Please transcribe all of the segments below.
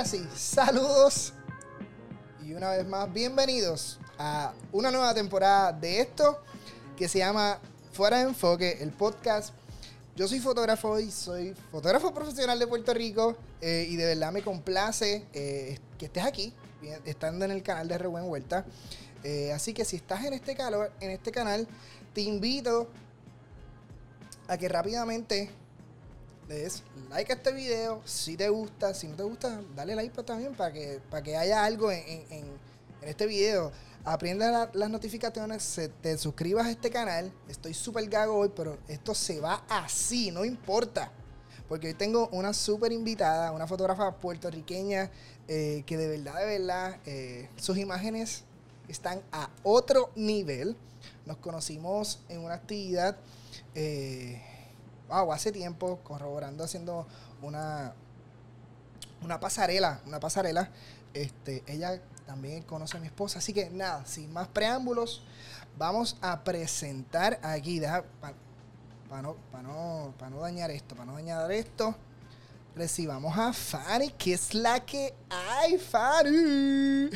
Ahora sí, saludos y una vez más bienvenidos a una nueva temporada de esto que se llama Fuera de Enfoque, el podcast. Yo soy fotógrafo y soy fotógrafo profesional de Puerto Rico eh, y de verdad me complace eh, que estés aquí, estando en el canal de Rebuen Vuelta. Eh, así que si estás en este, calor, en este canal, te invito a que rápidamente des like a este video. Si te gusta, si no te gusta, dale like también para que, para que haya algo en, este video. Aprenda las notificaciones, te suscribas a este canal. Estoy súper gago hoy, pero esto se va así, no importa. Porque hoy tengo una súper invitada, una fotógrafa puertorriqueña eh, que de verdad, de verdad, eh, sus imágenes están a otro nivel. Nos conocimos en una actividad, eh, wow, hace tiempo, corroborando, haciendo una, una pasarela, una pasarela. Este, ella también conoce a mi esposa. Así que nada, sin más preámbulos, vamos a presentar aquí, para no, no, no dañar esto, para no dañar esto, recibamos a Fanny, que es la que hay, Fanny.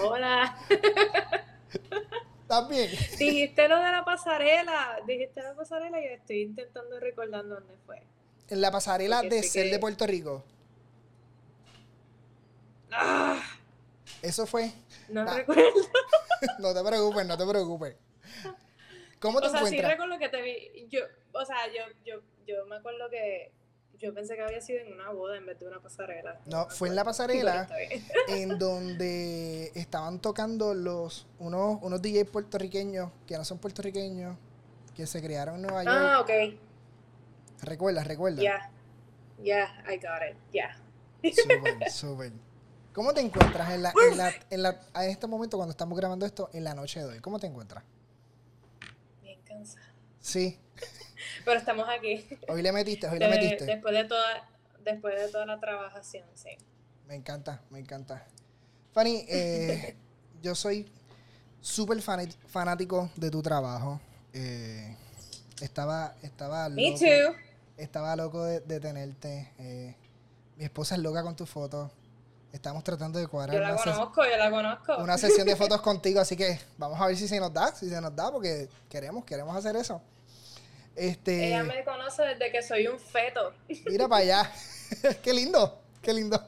Hola. También. Dijiste lo de la pasarela. Dijiste la pasarela y estoy intentando recordar dónde fue. En la pasarela de Ser de Puerto Rico. Ah. Eso fue. No ah. recuerdo. no te preocupes, no te preocupes. ¿Cómo te o sea, encuentras? sí recuerdo que te vi. Yo, o sea, yo, yo, yo me acuerdo que yo pensé que había sido en una boda en vez de una pasarela. No, fue en la pasarela en donde estaban tocando los unos, unos DJs puertorriqueños que no son puertorriqueños, que se crearon en Nueva York. Ah, ok. Recuerda, recuerda. Ya, ya, I got it, ya. Súper, súper. ¿Cómo te encuentras en la, en la, en la, a este momento cuando estamos grabando esto en la noche de hoy? ¿Cómo te encuentras? Bien cansada. Sí. Pero estamos aquí. Hoy le metiste, hoy le metiste. Después de toda, después de toda la trabajación, sí. Me encanta, me encanta. Fanny, eh, yo soy súper fanático de tu trabajo. Eh, estaba, estaba loco. Me too. Estaba loco de, tenerte. Eh, mi esposa es loca con tus fotos. Estamos tratando de cuadrar. Yo la conozco, yo la conozco. Una sesión de fotos contigo, así que vamos a ver si se nos da, si se nos da, porque queremos, queremos hacer eso. Este, Ella me conoce desde que soy un feto. Mira para allá. qué lindo, qué lindo.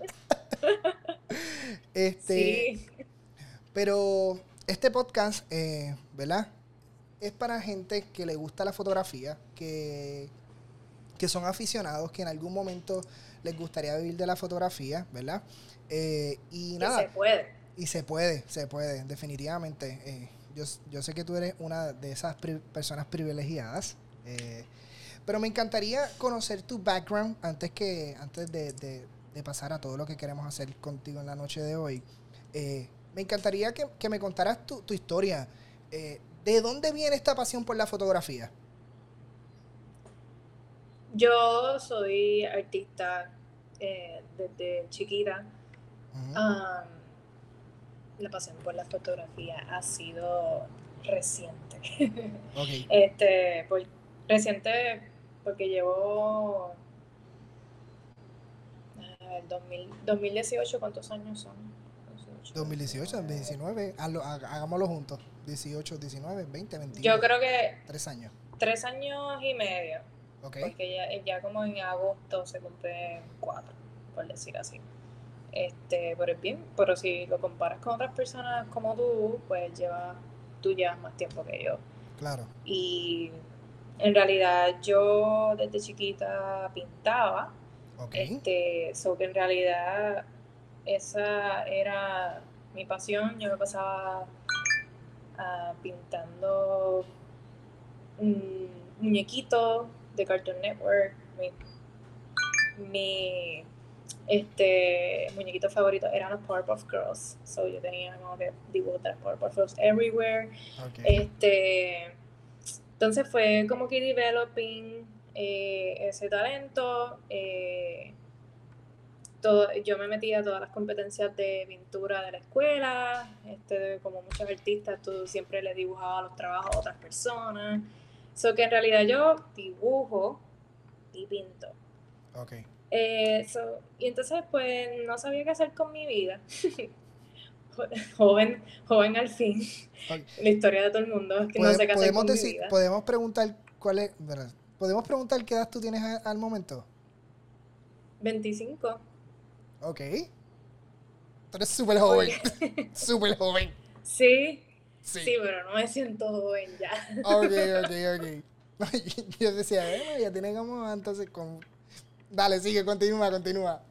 este, sí. Pero este podcast, eh, ¿verdad? Es para gente que le gusta la fotografía, que, que son aficionados, que en algún momento les gustaría vivir de la fotografía, ¿verdad? Eh, y nada. se puede. Y se puede, se puede, definitivamente. Eh, yo, yo, sé que tú eres una de esas personas privilegiadas eh, pero me encantaría conocer tu background antes que antes de, pasar a todo lo que queremos hacer contigo en la noche de hoy. Eh, me encantaría que, me contaras tu, historia. Eh, ¿De dónde viene esta pasión por la fotografía? Yo soy artista desde chiquita. la pasión por la fotografía ha sido reciente. este, Reciente, porque llevo. A 2018, ¿cuántos años son? 2018, 2019, hagámoslo juntos. 18, 19, 20, 21. Yo creo que. Tres años. Tres años y medio. Porque ya, ya como en agosto se cumple cuatro, por decir así. Este, pero es bien, pero si lo comparas con otras personas como tú, pues lleva, tú llevas más tiempo que yo. Claro. Y en realidad yo desde chiquita pintaba. Este, so que en realidad esa era mi pasión. Yo me pasaba ah, pintando muñequitos de Cartoon Network. Mi, este muñequito favorito eran los Powerpuff Girls. So yo tenía como que dibujos de Powerpuff Girls everywhere. Este entonces fue como que developing eh, ese talento. Eh, todo, yo me metí a todas las competencias de pintura de la escuela. Este, como muchos artistas, tú siempre le dibujaba los trabajos a otras personas. So que en realidad yo dibujo y pinto. Ok. Eh, y entonces, pues, no sabía qué hacer con mi vida. joven, joven al fin. La historia de todo el mundo. Que no con decir, mi vida. Podemos preguntar cuál es. ¿Podemos preguntar qué edad tú tienes al momento? 25. Ok. Tú eres súper joven. súper joven. Sí, sí. pero no me siento joven ya. ok, ok, ok. Yo decía, eh, ya tiene como entonces con... Dale, sigue, continúa, continúa.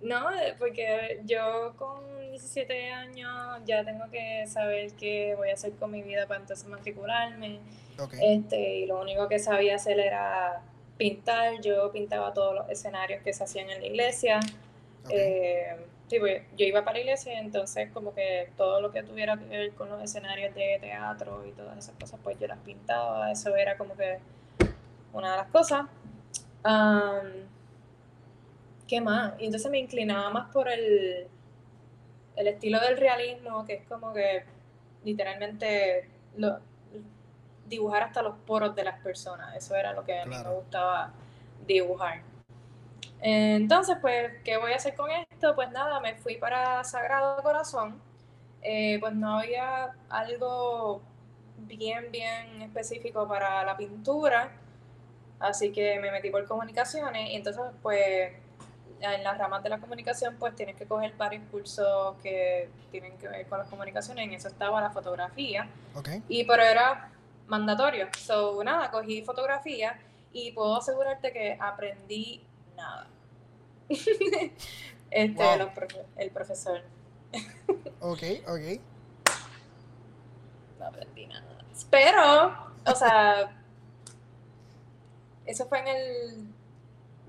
No, eh, porque yo con 17 años ya tengo que saber qué voy a hacer con mi vida para entonces matricularme. Este, y lo único que sabía hacer era pintar. Yo pintaba todos los escenarios que se hacían en la iglesia. Eh, sí, pues, yo iba para la iglesia, entonces como que todo lo que tuviera que ver con los escenarios de teatro y todas esas cosas, pues yo las pintaba. Eso era como que una de las cosas. ¿Qué más? Y entonces me inclinaba más por el, el estilo del realismo, que es como que literalmente lo, dibujar hasta los poros de las personas. Eso era lo que a mí me gustaba dibujar. Entonces, pues, ¿qué voy a hacer con esto? Pues nada, me fui para Sagrado Corazón. Eh, pues no había algo bien, bien específico para la pintura. Así que me metí por comunicaciones y entonces, pues, en las ramas de la comunicación, pues tienes que coger varios cursos que tienen que ver con las comunicaciones. En eso estaba la fotografía. Y pero era mandatorio. So, nada, cogí fotografía y puedo asegurarte que aprendí nada. este, el profesor. ok, ok. No aprendí nada. Pero, o sea, eso fue en el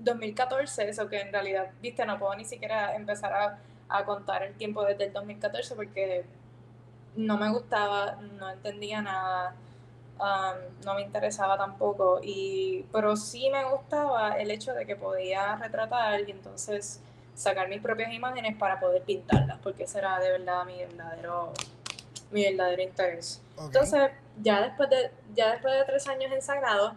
2014, eso que en realidad, viste, no puedo ni siquiera empezar a, a contar el tiempo desde el 2014 porque no me gustaba, no entendía nada, um, no me interesaba tampoco, y, pero sí me gustaba el hecho de que podía retratar y entonces sacar mis propias imágenes para poder pintarlas, porque ese era de verdad mi verdadero, mi verdadero interés. Entonces, ya después de, ya después de tres años en Sagrado,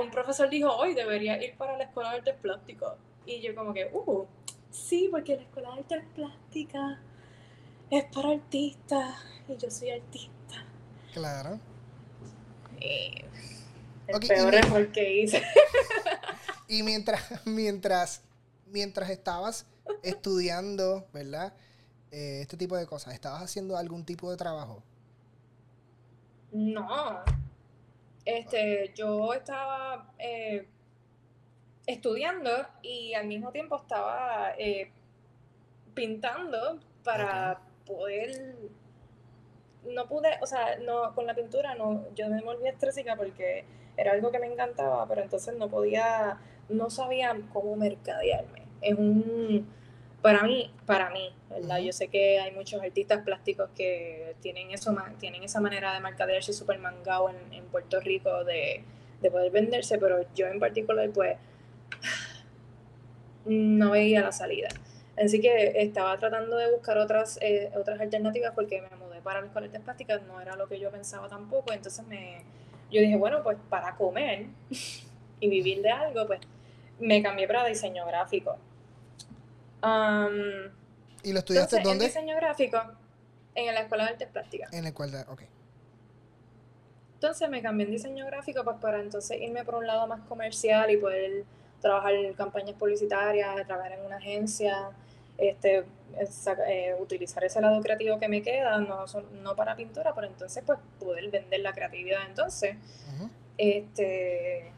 un profesor dijo, hoy debería ir para la escuela de artes plásticas. Y yo como que, uh, sí, porque la escuela de artes plásticas es para artistas y yo soy artista. Claro. el peor error que hice. y mientras, mientras, mientras estabas estudiando, ¿verdad? Eh, este tipo de cosas, ¿estabas haciendo algún tipo de trabajo? No, este, yo estaba eh, estudiando y al mismo tiempo estaba eh, pintando para poder no pude, o sea, no, con la pintura no, yo me volví estrésica porque era algo que me encantaba, pero entonces no podía, no sabía cómo mercadearme. Es un, para mí, para mí, ¿verdad? Yo sé que hay muchos artistas plásticos que tienen eso tienen esa manera de mercadearse súper mangado en, en, Puerto Rico de, de, poder venderse, pero yo en particular, pues, no veía la salida. Así que estaba tratando de buscar otras, eh, otras alternativas porque me mudé para las coletas plásticas, no era lo que yo pensaba tampoco, entonces me, yo dije, bueno, pues para comer y vivir de algo, pues me cambié para diseño gráfico ¿Y lo estudiaste dónde? En diseño gráfico, en la Escuela de Artes Plásticas. En la escuela, ok. Entonces me cambié en diseño gráfico pues, para entonces irme por un lado más comercial y poder trabajar en campañas publicitarias, trabajar en una agencia, este, eh, utilizar ese lado creativo que me queda, no, no para pintura, pero entonces pues poder vender la creatividad entonces. Este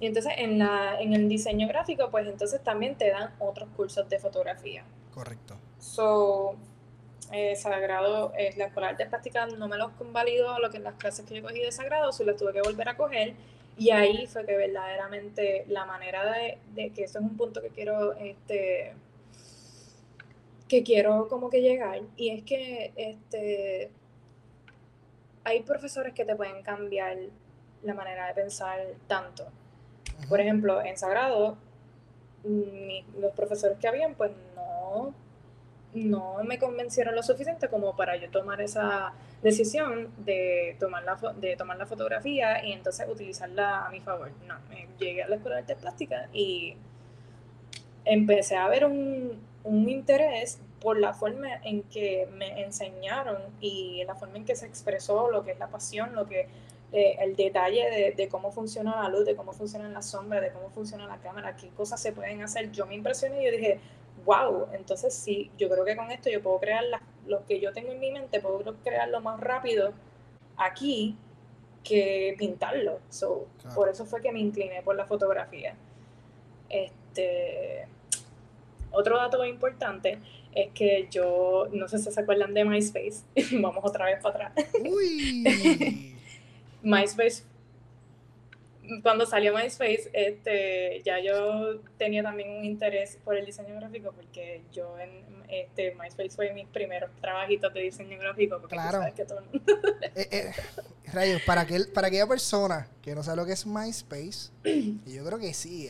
y entonces en, la, en el diseño gráfico, pues entonces también te dan otros cursos de fotografía. Correcto. So, eh, Sagrado, eh, la escuela de práctica no me los convalidó lo que las clases que yo cogí de Sagrado, solo las tuve que volver a coger. Y ahí fue que verdaderamente la manera de, de, que eso es un punto que quiero, este, que quiero como que llegar. Y es que este, hay profesores que te pueden cambiar la manera de pensar tanto. Por ejemplo, en Sagrado, los profesores que habían, pues no, no me convencieron lo suficiente como para yo tomar esa decisión de tomar la, de tomar la fotografía y entonces utilizarla a mi favor. No, me llegué a la escuela de arte plástica y empecé a ver un, un interés por la forma en que me enseñaron y la forma en que se expresó lo que es la pasión, lo que eh, el detalle de, de, cómo funciona la luz, de cómo funciona la sombra, de cómo funciona la cámara, qué cosas se pueden hacer. Yo me impresioné y yo dije, wow, entonces sí, yo creo que con esto yo puedo crear lo que yo tengo en mi mente, puedo crearlo más rápido aquí que pintarlo. So, Por eso fue que me incliné por la fotografía. Este, otro dato importante es que yo, no sé si se acuerdan de MySpace, vamos otra vez para atrás. Uy. MySpace cuando salió MySpace, este, ya yo tenía también un interés por el diseño gráfico, porque yo en este, MySpace fue mis primeros trabajitos de diseño gráfico, porque claro. sabes que todo eh, eh, Rayos, para, aquel, para aquella persona que no sabe lo que es MySpace, y yo creo que sí,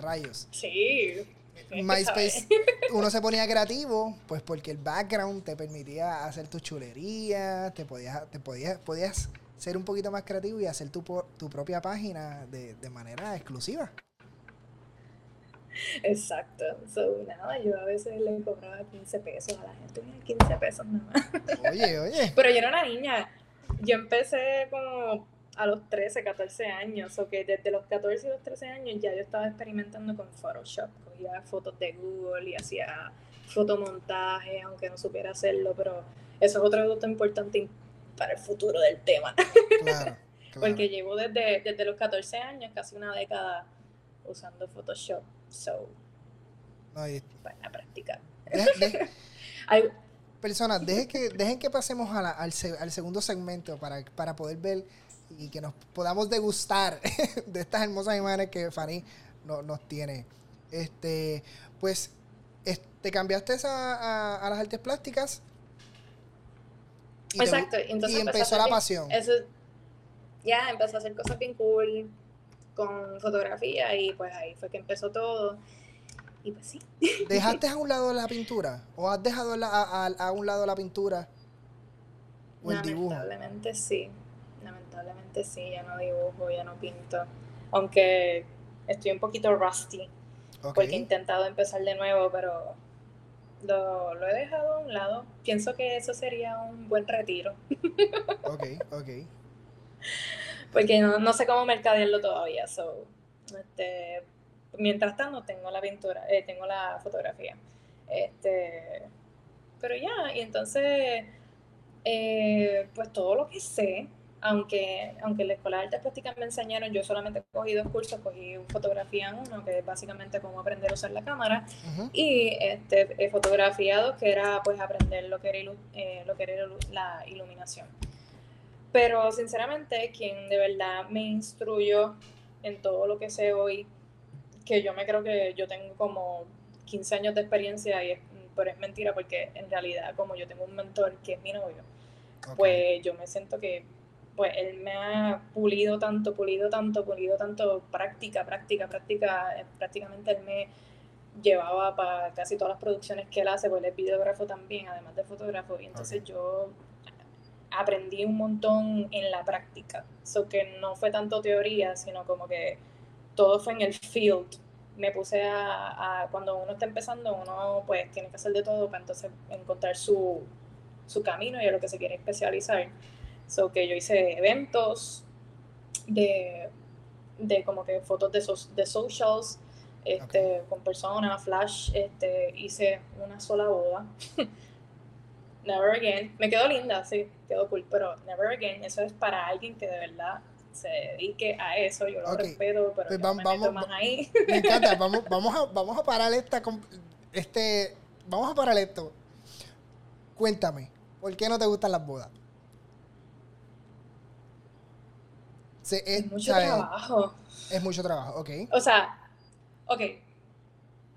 rayos. Sí. MySpace, uno se ponía creativo, pues porque el background te permitía hacer tu chulería, te podías, te podías, podías ser un poquito más creativo y hacer tu, tu propia página de, de manera exclusiva. Exacto. So, nada, yo a veces le cobraba 15 pesos a la gente. 15 pesos nada más. Oye, oye. Pero yo era una niña. Yo empecé como a los 13, 14 años. O que desde los 14 y los 13 años ya yo estaba experimentando con Photoshop. Cogía fotos de Google y hacía fotomontaje, aunque no supiera hacerlo. Pero eso es otro dato importante para el futuro del tema. Claro, Porque llevo desde, desde los 14 años, casi una década, usando Photoshop. So, para practicar. personas, dejen que, dejen que pasemos al, al, segundo segmento para, para poder ver y que nos podamos degustar de estas hermosas imágenes que Fanny nos tiene. Este, pues, te cambiaste a, a, las artes plásticas Exacto. y empezó la pasión. Eso, ya, empezó a hacer cosas bien cool con fotografía y pues ahí fue que empezó todo. Y pues sí. ¿Dejaste a un lado la pintura? ¿O has dejado a, un lado la pintura? ¿O el dibujo? Lamentablemente sí. Lamentablemente sí, ya no dibujo, ya no pinto. Aunque estoy un poquito rusty. Porque he intentado empezar de nuevo, pero lo, lo, he dejado a un lado. Pienso que eso sería un buen retiro. ok, ok. Porque no, no sé cómo mercadearlo todavía. So, este, mientras tanto tengo la pintura, eh, tengo la fotografía. Este, pero ya, y entonces, eh, pues todo lo que sé, aunque, aunque en la Escuela de Artes Plásticas me enseñaron, yo solamente cogí dos cursos, cogí fotografía en uno, que es básicamente cómo aprender a usar la cámara, y este, fotografía dos, que era pues aprender lo que era, eh, lo que era la iluminación. Pero sinceramente, quien de verdad me instruyó en todo lo que sé hoy, que yo me creo que yo tengo como 15 años de experiencia, y es, pero es mentira porque en realidad como yo tengo un mentor que es mi novio, pues yo me siento que pues él me ha pulido tanto, pulido tanto, pulido tanto, práctica, práctica, práctica, eh, prácticamente él me llevaba para casi todas las producciones que él hace, pues él es videógrafo también, además de fotógrafo, y entonces yo aprendí un montón en la práctica, eso que no fue tanto teoría, sino como que todo fue en el field, me puse a, a, cuando uno está empezando, uno pues tiene que hacer de todo para entonces encontrar su, su camino y a lo que se quiere especializar. So que yo hice eventos de, de como que fotos de, de socials, este, con personas, flash, este, hice una sola boda. never again. Me quedó linda, sí, quedó cool, pero never again, eso es para alguien que de verdad se dedique a eso, yo lo respeto, pero pues vamos, me más ahí. Me encanta, vamos, vamos, a, vamos a parar esta, este, vamos a parar esto. Cuéntame, ¿por qué no te gustan las bodas? Es, mucho trabajo. Es mucho trabajo, ok. O sea, ok.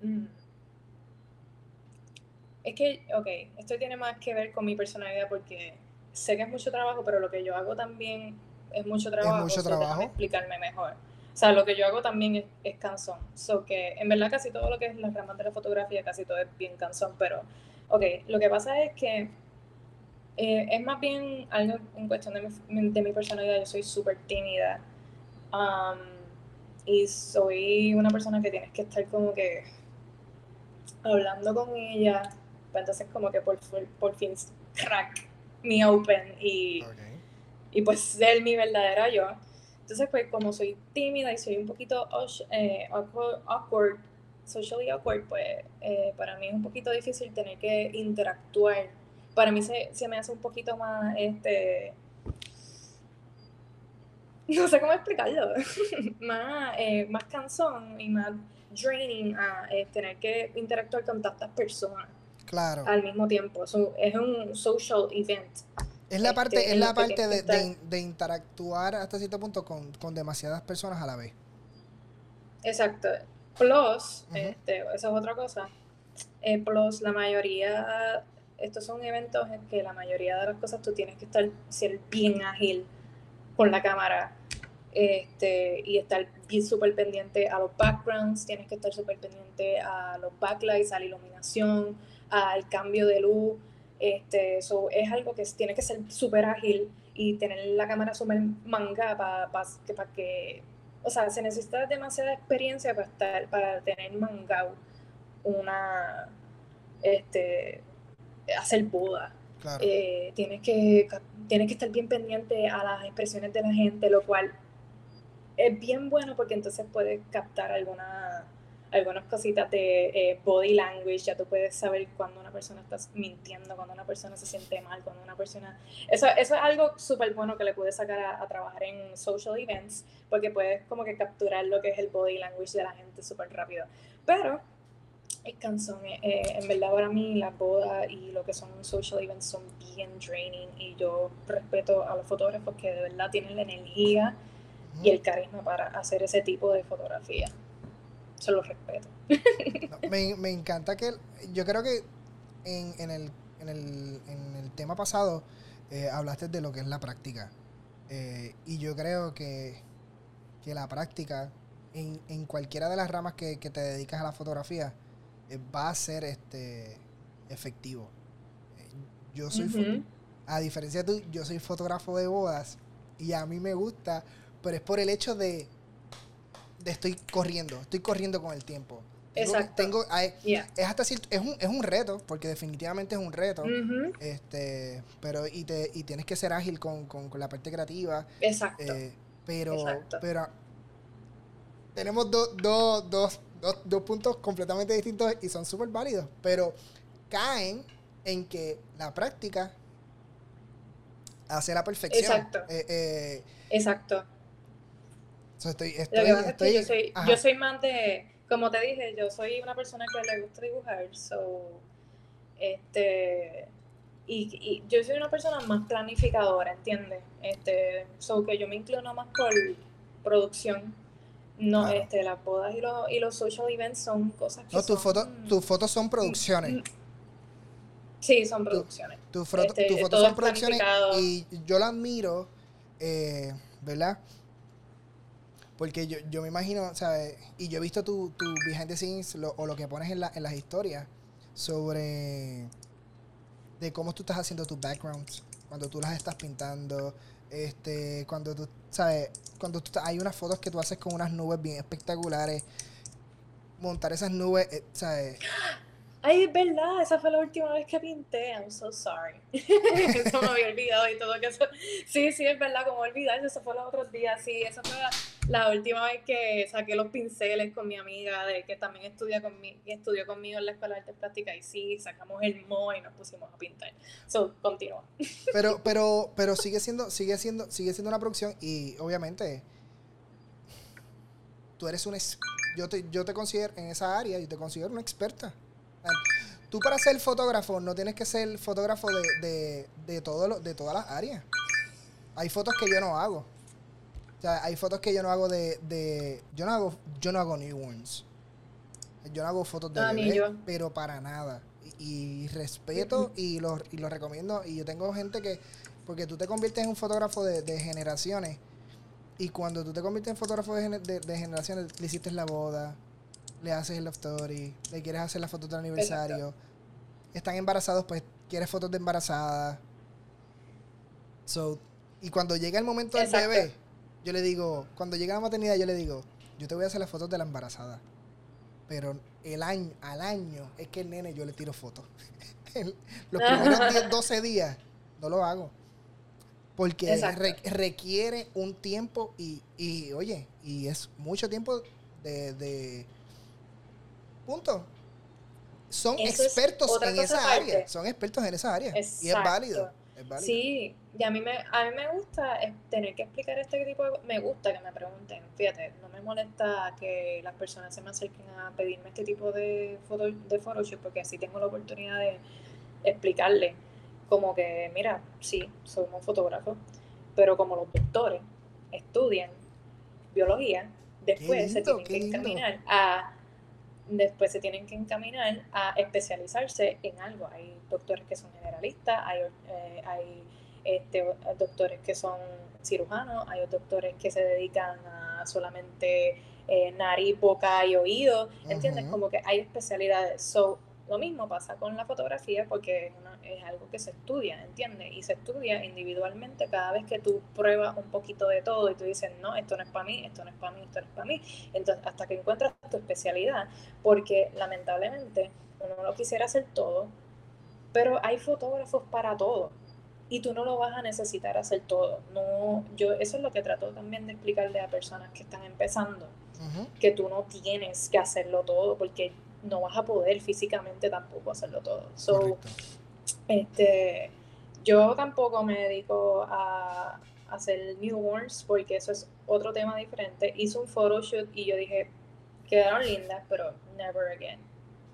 Mm. Es que, ok, esto tiene más que ver con mi personalidad porque sé que es mucho trabajo, pero lo que yo hago también es mucho trabajo. Es mucho trabajo. explicarme mejor. O sea, lo que yo hago también es, es cansón. So que en verdad casi todo lo que es las ramas de la fotografía, casi todo es bien cansón, pero Ok, lo que pasa es que eh, es más bien algo en cuestión de mi, de mi personalidad. Yo soy súper tímida. Um, y soy una persona que tienes que estar como que hablando con ella. Pues entonces como que por, por fin crack me open y, y pues ser mi verdadera yo. Entonces pues como soy tímida y soy un poquito eh, awkward, socially awkward, pues eh, para mí es un poquito difícil tener que interactuar. Para mí se, se me hace un poquito más, este, no sé cómo explicarlo, más, eh, más cansón y más draining a eh, tener que interactuar con tantas personas. Claro. Al mismo tiempo. es un social event. Es la parte, este, es la parte de, de, interactuar hasta cierto punto con, con, demasiadas personas a la vez. Exacto. Plus, este, esa es otra cosa. Eh, plus, la mayoría, estos son eventos en que la mayoría de las cosas tú tienes que estar, ser bien ágil con la cámara este, y estar bien súper pendiente a los backgrounds, tienes que estar súper pendiente a los backlights, a la iluminación, al cambio de luz. Este, so, es algo que tiene que ser súper ágil y tener la cámara súper manga para que, que, o sea, se necesita demasiada experiencia para estar, para tener mangao una, este, hacer boda. Eh, tienes, que, tienes que estar bien pendiente a las expresiones de la gente, lo cual es bien bueno porque entonces puedes captar alguna, algunas cositas de eh, body language, ya tú puedes saber cuando una persona está mintiendo, cuando una persona se siente mal, cuando una persona... Eso, eso es algo súper bueno que le puedes sacar a, trabajar en social events, porque puedes como que capturar lo que es el body language de la gente súper rápido. Pero es cansón, eh, eh, en verdad para mí las bodas y lo que son social events son bien draining y yo respeto a los fotógrafos que de verdad tienen la energía y el carisma para hacer ese tipo de fotografía. Se lo respeto. me, encanta que yo creo que en, el, en, el, en el tema pasado eh, hablaste de lo que es la práctica. Eh, y yo creo que, que la práctica en, en, cualquiera de las ramas que, te dedicas a la fotografía eh, va a ser este efectivo. yo soy, a diferencia de tú, yo soy fotógrafo de bodas y a mí me gusta pero es por el hecho de, de estoy corriendo, estoy corriendo con el tiempo. Exacto. Tengo, es hasta es un, es un reto, porque definitivamente es un reto. Este, pero y te, y tienes que ser ágil con, con, la parte creativa. Exacto. Eh, pero, pero tenemos dos dos, dos, dos puntos completamente distintos y son súper válidos. Pero caen en que la práctica hace la perfección. Exacto. Eh, eh, Exacto estoy, yo soy, yo soy más de, como te dije, yo soy una persona que le gusta dibujar, so, este, y, y, yo soy una persona más planificadora, ¿entiendes? Este, so que yo me inclino más por producción. No, este, las bodas y los, y los social events son cosas que No, tus fotos, tus fotos son producciones. Mm, sí, son producciones. Tus este, fotos son producciones y yo la admiro, eh, ¿verdad? Porque yo, yo me imagino, ¿sabes? Y yo he visto tu, tu behind the scenes o lo que pones en, la, en las historias sobre de cómo tú estás haciendo tus backgrounds, cuando tú las estás pintando, este, cuando tú, ¿sabes? Cuando tú, hay unas fotos que tú haces con unas nubes bien espectaculares, montar esas nubes, eh, ¿sabes? Ay, es verdad, esa fue la última vez que pinté. I'm so sorry. eso me había olvidado y todo eso. Sí, sí, es verdad, como olvidar, eso fue los otros días. Sí, esa fue la, última vez que saqué los pinceles con mi amiga, de que también estudia conmigo, estudió conmigo en la escuela de artes plásticas. Y sí, sacamos el mo y nos pusimos a pintar. So, continúa. Pero, pero, pero sigue siendo, sigue siendo, sigue siendo una producción y obviamente tú eres un yo te, yo te considero en esa área, yo te considero una experta. Tú para ser fotógrafo no tienes que ser fotógrafo de, de, de, todo de todas las áreas. Hay fotos que yo no hago. O sea, hay fotos que yo no hago de, de yo no hago yo no hago newborns. Yo no hago fotos de ah, pero para nada. Y, respeto y lo, y lo recomiendo. Y yo tengo gente que, porque tú te conviertes en un fotógrafo de, de generaciones. Y cuando tú te conviertes en fotógrafo de, de generaciones, le hiciste la boda, le haces el love story, le quieres hacer la foto de aniversario. están embarazados, pues quieres fotos de embarazada. So, y cuando llega el momento del bebé, yo le digo, cuando llega la maternidad, yo le digo, yo te voy a hacer las fotos de la embarazada. Pero el año, al año es que el nene yo le tiro fotos. Los primeros 12 días no lo hago. Porque requiere un tiempo y, y, oye, y es mucho tiempo de, de punto. Son expertos en esa área. Son expertos en esa área. Y es válido. Sí, y a mí me, a mí me gusta tener que explicar este tipo de Me gusta que me pregunten. Fíjate, no me molesta que las personas se me acerquen a pedirme este tipo de, foto, de Photoshop porque así tengo la oportunidad de explicarle como que, mira, sí, somos fotógrafos, pero como los doctores estudian biología, después se tienen que encaminar a después se tienen que encaminar a especializarse en algo. Hay doctores que son generalistas, hay, eh, hay este, doctores que son cirujanos, hay doctores que se dedican a solamente eh, nariz, boca y oído, ¿entiendes? Como que hay especialidades. So, lo mismo pasa con la fotografía porque es, algo que se estudia, ¿entiendes? Y se estudia individualmente cada vez que tú pruebas un poquito de todo y tú dices, no, esto no es para mí, esto no es para mí, esto no es para mí. Entonces, hasta que encuentras tu especialidad, porque lamentablemente uno no quisiera hacer todo, pero hay fotógrafos para todo y tú no lo vas a necesitar hacer todo. No, yo eso es lo que trato también de explicarle a personas que están empezando, que tú no tienes que hacerlo todo porque no vas a poder físicamente tampoco hacerlo todo. So, este, yo tampoco me dedico a, hacer newborns porque eso es otro tema diferente. Hice un photoshoot y yo dije, quedaron lindas, pero never again.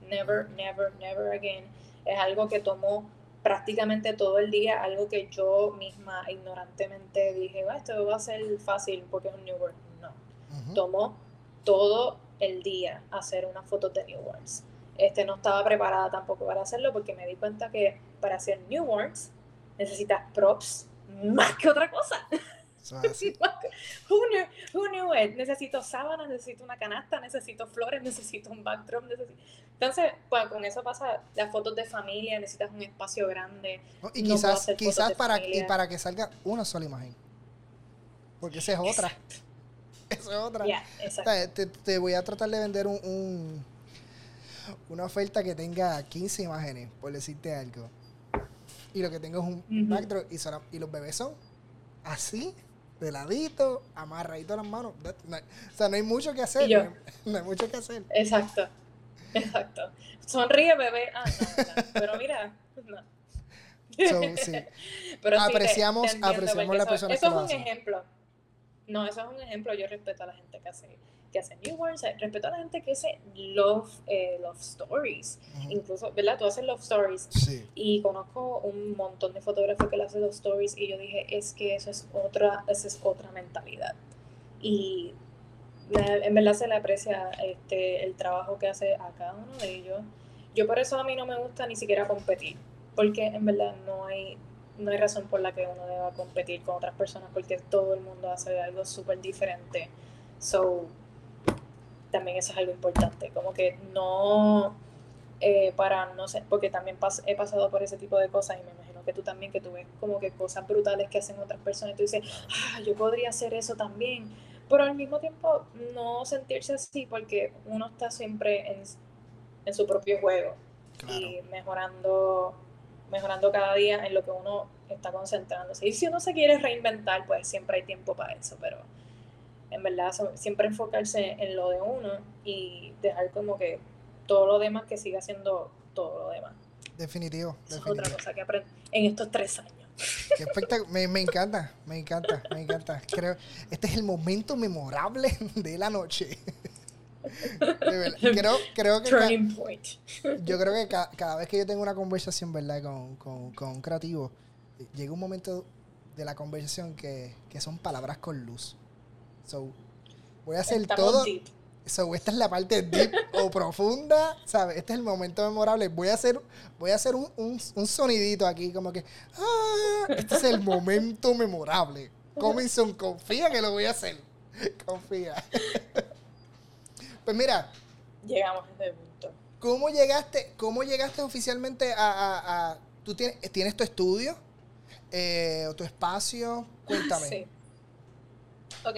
Never, never, never again. Es algo que tomó prácticamente todo el día, algo que yo misma ignorantemente dije, esto va a ser fácil porque es un newborn. No. Tomó todo el día hacer una foto de newborns. Este, no estaba preparada tampoco para hacerlo porque me di cuenta que para hacer newborns necesitas props más que otra cosa. who, knew, who knew it? Necesito sábanas, necesito una canasta, necesito flores, necesito un backdrop. Necesito... Entonces, pues, con eso pasa las fotos de familia, necesitas un espacio grande. y quizás, quizás para, y para que salga una sola imagen. Porque esa es otra. Eso es otra. te, voy a tratar de vender un, una oferta que tenga 15 imágenes, por decirte algo. Y lo que tengo es un backdrop y, y los bebés son así, de ladito, amarradito las manos. o sea, no hay mucho que hacer. No, hay mucho que hacer. Exacto. Exacto. Sonríe, bebé. Ah, Pero mira, no. Pero apreciamos, apreciamos la persona Eso es un ejemplo. No, eso es un ejemplo. Yo respeto a la gente que hace, que hace newborns, respeto a la gente que hace love, eh, love stories. Incluso, ¿verdad? Tú haces love stories. Y conozco un montón de fotógrafos que le hacen love stories y yo dije, es que eso es otra, esa es otra mentalidad. Y en verdad se le aprecia este, el trabajo que hace a cada uno de ellos. Yo por eso a mí no me gusta ni siquiera competir, porque en verdad no hay no hay razón por la que uno deba competir con otras personas porque todo el mundo hace algo súper diferente. So, también eso es algo importante. Como que no, eh, para no sé, porque también he pasado por ese tipo de cosas y me imagino que tú también, que tú ves como que cosas brutales que hacen otras personas y tú dices, ah, yo podría hacer eso también. Pero al mismo tiempo, no sentirse así porque uno está siempre en, en su propio juego y mejorando mejorando cada día en lo que uno está concentrándose. Y si uno se quiere reinventar, pues siempre hay tiempo para eso, pero en verdad siempre enfocarse en lo de uno y dejar como que todo lo demás que siga siendo todo lo demás. Definitivo. Es otra cosa que aprendí en estos tres años. me, me, encanta, me encanta, me encanta. Creo, este es el momento memorable de la noche. creo, creo que yo creo que cada vez que yo tengo una conversación, ¿verdad? Con, con, con un creativo, llega un momento de la conversación que, que son palabras con luz. So, voy a hacer todo. So, esta es la parte deep o profunda, ¿sabes? Este es el momento memorable. Voy a hacer, voy a hacer un, un, un sonidito aquí, como que. Ah, este es el momento memorable. Cominson, confía que lo voy a hacer. Confía. Pues mira. Llegamos a ese punto. ¿cómo llegaste, cómo llegaste oficialmente a, tú tienes, tienes tu estudio eh, o tu espacio? Cuéntame. Sí. Ok.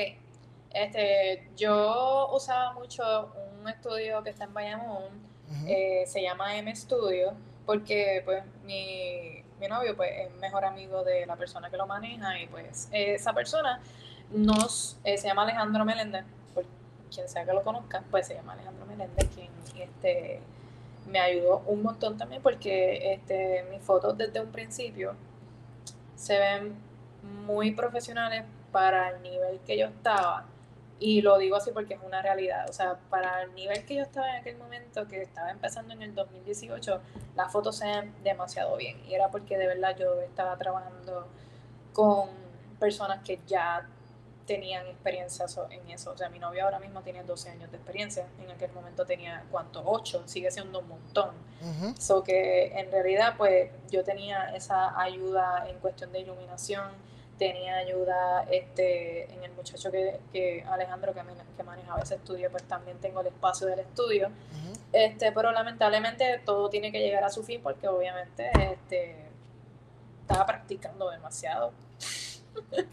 Este, yo usaba mucho un estudio que está en Bayamón, eh, se llama M Studio, porque pues mi, mi novio pues es mejor amigo de la persona que lo maneja y pues esa persona nos eh, se llama Alejandro Meléndez, quien sea que lo conozca, pues se llama Alejandro Meléndez, quien este, me ayudó un montón también porque este, mis fotos desde un principio se ven muy profesionales para el nivel que yo estaba. Y lo digo así porque es una realidad. O sea, para el nivel que yo estaba en aquel momento, que estaba empezando en el 2018, las fotos se ven demasiado bien. Y era porque de verdad yo estaba trabajando con personas que ya tenían experiencia en eso. O sea, mi novio ahora mismo tiene 12 años de experiencia. En aquel momento tenía, ¿cuánto? 8. Sigue siendo un montón. Uh que en realidad, pues yo tenía esa ayuda en cuestión de iluminación. Tenía ayuda este, en el muchacho que, que Alejandro, que, que manejaba ese estudio, pues también tengo el espacio del estudio. este, pero lamentablemente todo tiene que llegar a su fin porque obviamente este, estaba practicando demasiado.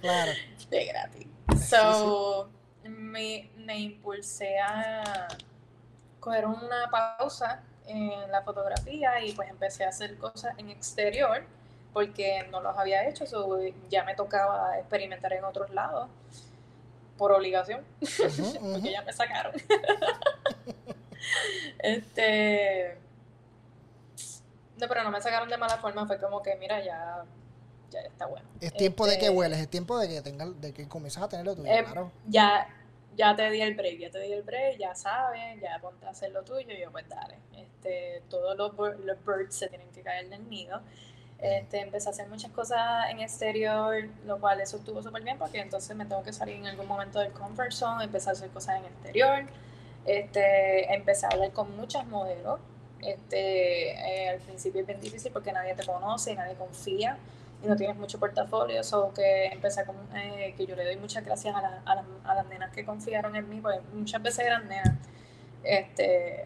Claro. de gratis. So, me, me impulsé a coger una pausa en la fotografía y pues empecé a hacer cosas en exterior porque no los había hecho, so ya me tocaba experimentar en otros lados por obligación, porque ya me sacaron. este no, pero no me sacaron de mala forma, fue como que mira, ya ya está bueno. Es tiempo de que este, hueles, es tiempo de que tengas, de que comiences a tener lo tuyo, eh, claro. Ya, ya te di el break, ya te di el break, ya sabes, ya ponte a hacer lo tuyo y yo pues dale. Este, todos los, los birds se tienen que caer del nido. Este, empecé a hacer muchas cosas en exterior, lo cual eso estuvo súper bien porque entonces me tengo que salir en algún momento del comfort zone, empecé a hacer cosas en exterior, este, empecé a hablar con muchas modelos. Este, eh, al principio es bien difícil porque nadie te conoce, nadie confía y no tienes mucho portafolio, o que empecé con, eh, que yo le doy muchas gracias a, a, las nenas que confiaron en mí, porque muchas veces eran nenas, este,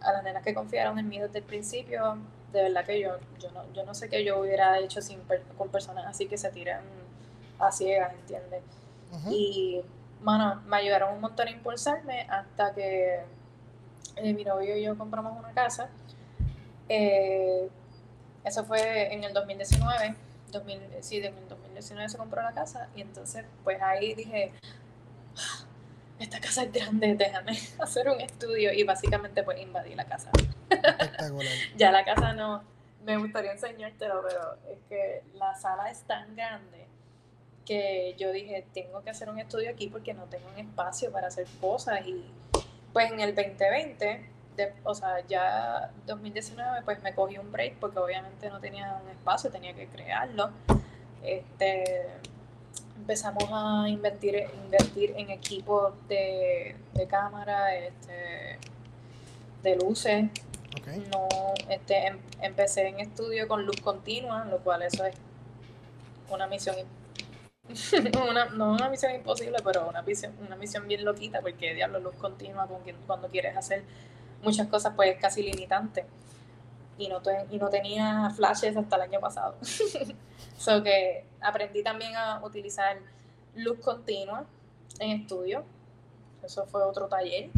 a las nenas que confiaron en mí desde el principio, de verdad que yo, yo, no, yo no sé qué yo hubiera hecho sin con personas así que se tiran a ciegas, ¿entiendes? Y, bueno, me ayudaron un montón a impulsarme hasta que eh, mi novio y yo compramos una casa. Eh, eso fue en el 2019 2000, sí, en 2019 se compró la casa y entonces pues ahí dije, ah, esta casa es grande, déjame hacer un estudio y básicamente pues invadí la casa. ya la casa no, me gustaría enseñártelo, pero es que la sala es tan grande que yo dije, tengo que hacer un estudio aquí porque no tengo un espacio para hacer cosas y pues en el 2020 o sea, ya 2019 pues me cogí un break porque obviamente no tenía un espacio, tenía que crearlo. Este, empezamos a invertir, invertir en equipos de, cámara, este, de luces. No, este, em, empecé en estudio con luz continua, lo cual eso es una misión una, no una misión imposible, pero una misión, una misión bien loquita, porque diablo luz continua con cuando quieres hacer muchas cosas pues casi limitantes. Y no, y no tenía flashes hasta el año pasado. so que aprendí también a utilizar luz continua en estudio. Eso fue otro taller.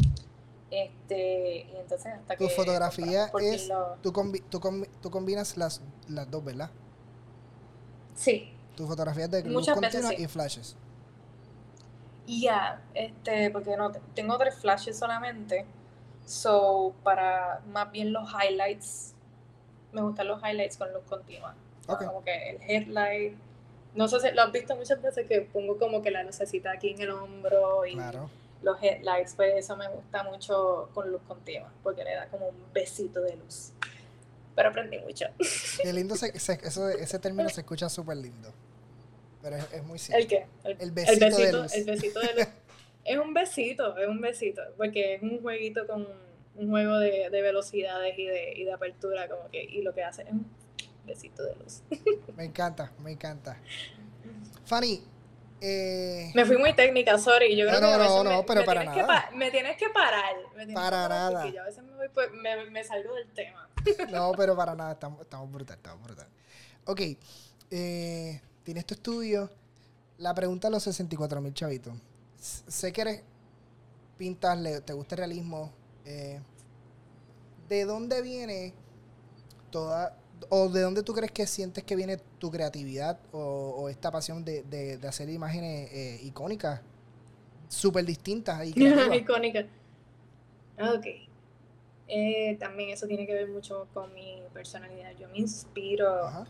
Este, y entonces hasta tu fotografía es, tú, tú, combinas las, las dos, ¿verdad? Sí. Tu fotografía es de luz continua y flashes. Ya, este, porque no, tengo tres flashes solamente So, para más bien los highlights, me gustan los highlights con luz continua. Como que el headlight. No sé si lo has visto muchas veces que pongo como que la lucecita aquí en el hombro y los headlights, pues eso me gusta mucho con luz continua, porque le da como un besito de luz. Pero aprendí mucho. Qué lindo, ese término se escucha súper lindo. Pero es, muy simple. ¿El qué? El, besito, de luz. El besito de luz. Es un besito, es un besito, porque es un jueguito con un juego de, velocidades y de, y de apertura, como que, y lo que hace es un besito de luz. Me encanta, me encanta. Fanny, eh, me fui muy técnica, sorry. Yo creo no, que no, no, pero para nada. me tienes que parar. para nada. Porque yo a veces me voy pues, me, me salgo del tema. no, pero para nada, estamos, estamos brutal, estamos brutal. Ok, eh, tienes tu estudio. La pregunta de los 64 mil chavitos. Sé que eres, pintas, te gusta el realismo. Eh, ¿De dónde viene toda, o de dónde tú crees que sientes que viene tu creatividad o, esta pasión de, de, hacer imágenes eh, icónicas, súper distintas y icónicas. Ah, ok. Eh, también eso tiene que ver mucho con mi personalidad. Yo me inspiro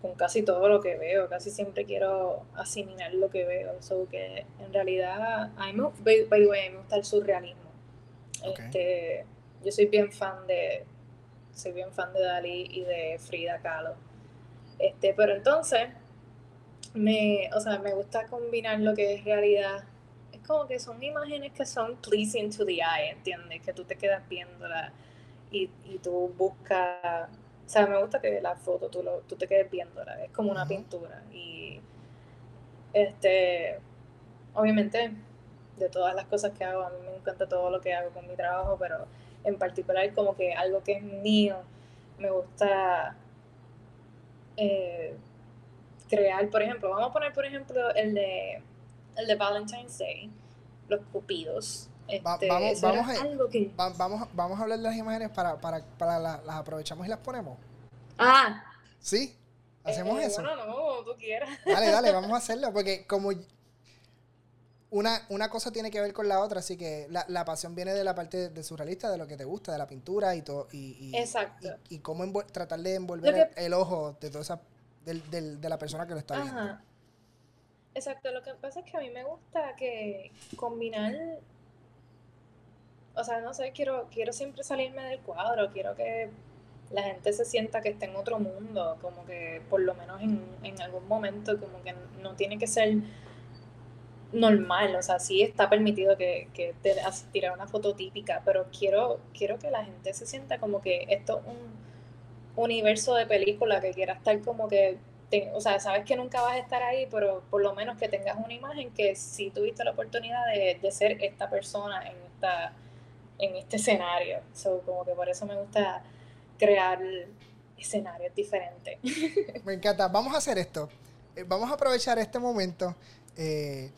con casi todo lo que veo. Casi siempre quiero asimilar lo que veo. So que en realidad, a mí me, by, the way, me gusta el surrealismo. Este, yo soy bien fan de soy bien fan de Dalí y de Frida Kahlo. Este, pero entonces me, o sea, me gusta combinar lo que es realidad como que son imágenes que son pleasing to the eye, ¿entiendes? Que tú te quedas viéndola y, y tú buscas, o sea, me gusta que la foto tú, lo, tú te quedes viéndola, es como una pintura y este, obviamente de todas las cosas que hago, a mí me encanta todo lo que hago con mi trabajo, pero en particular como que algo que es mío, me gusta eh, crear, por ejemplo, vamos a poner por ejemplo el de el de Valentine's Day, los cupidos. Este, vamos, vamos, a, vamos, vamos a hablar de las imágenes para, para, para las aprovechamos y las ponemos. Ah. ¿Sí? ¿Hacemos eh, eso? No, no, tú quieras. Dale, dale, vamos a hacerlo, porque como una, una cosa tiene que ver con la otra, así que la, la pasión viene de la parte de, surrealista, de lo que te gusta, de la pintura y todo. Y, y, Exacto. Y, cómo tratar de envolver el, ojo de toda esa, del, del, de la persona que lo está viendo. Exacto, lo que pasa es que a mí me gusta que combinar, o sea, no sé, quiero, quiero siempre salirme del cuadro, quiero que la gente se sienta que está en otro mundo, como que por lo menos en, en algún momento, como que no tiene que ser normal, o sea, sí está permitido que, que te tirar una foto típica, pero quiero, quiero que la gente se sienta como que esto es un universo de película que quiera estar como que o sea, sabes que nunca vas a estar ahí, pero por lo menos que tengas una imagen que si tuviste la oportunidad de, de ser esta persona en, esta, en este escenario. So, como que por eso me gusta crear escenarios diferentes. Me encanta. Vamos a hacer esto. Eh, vamos a aprovechar este momento. Eh,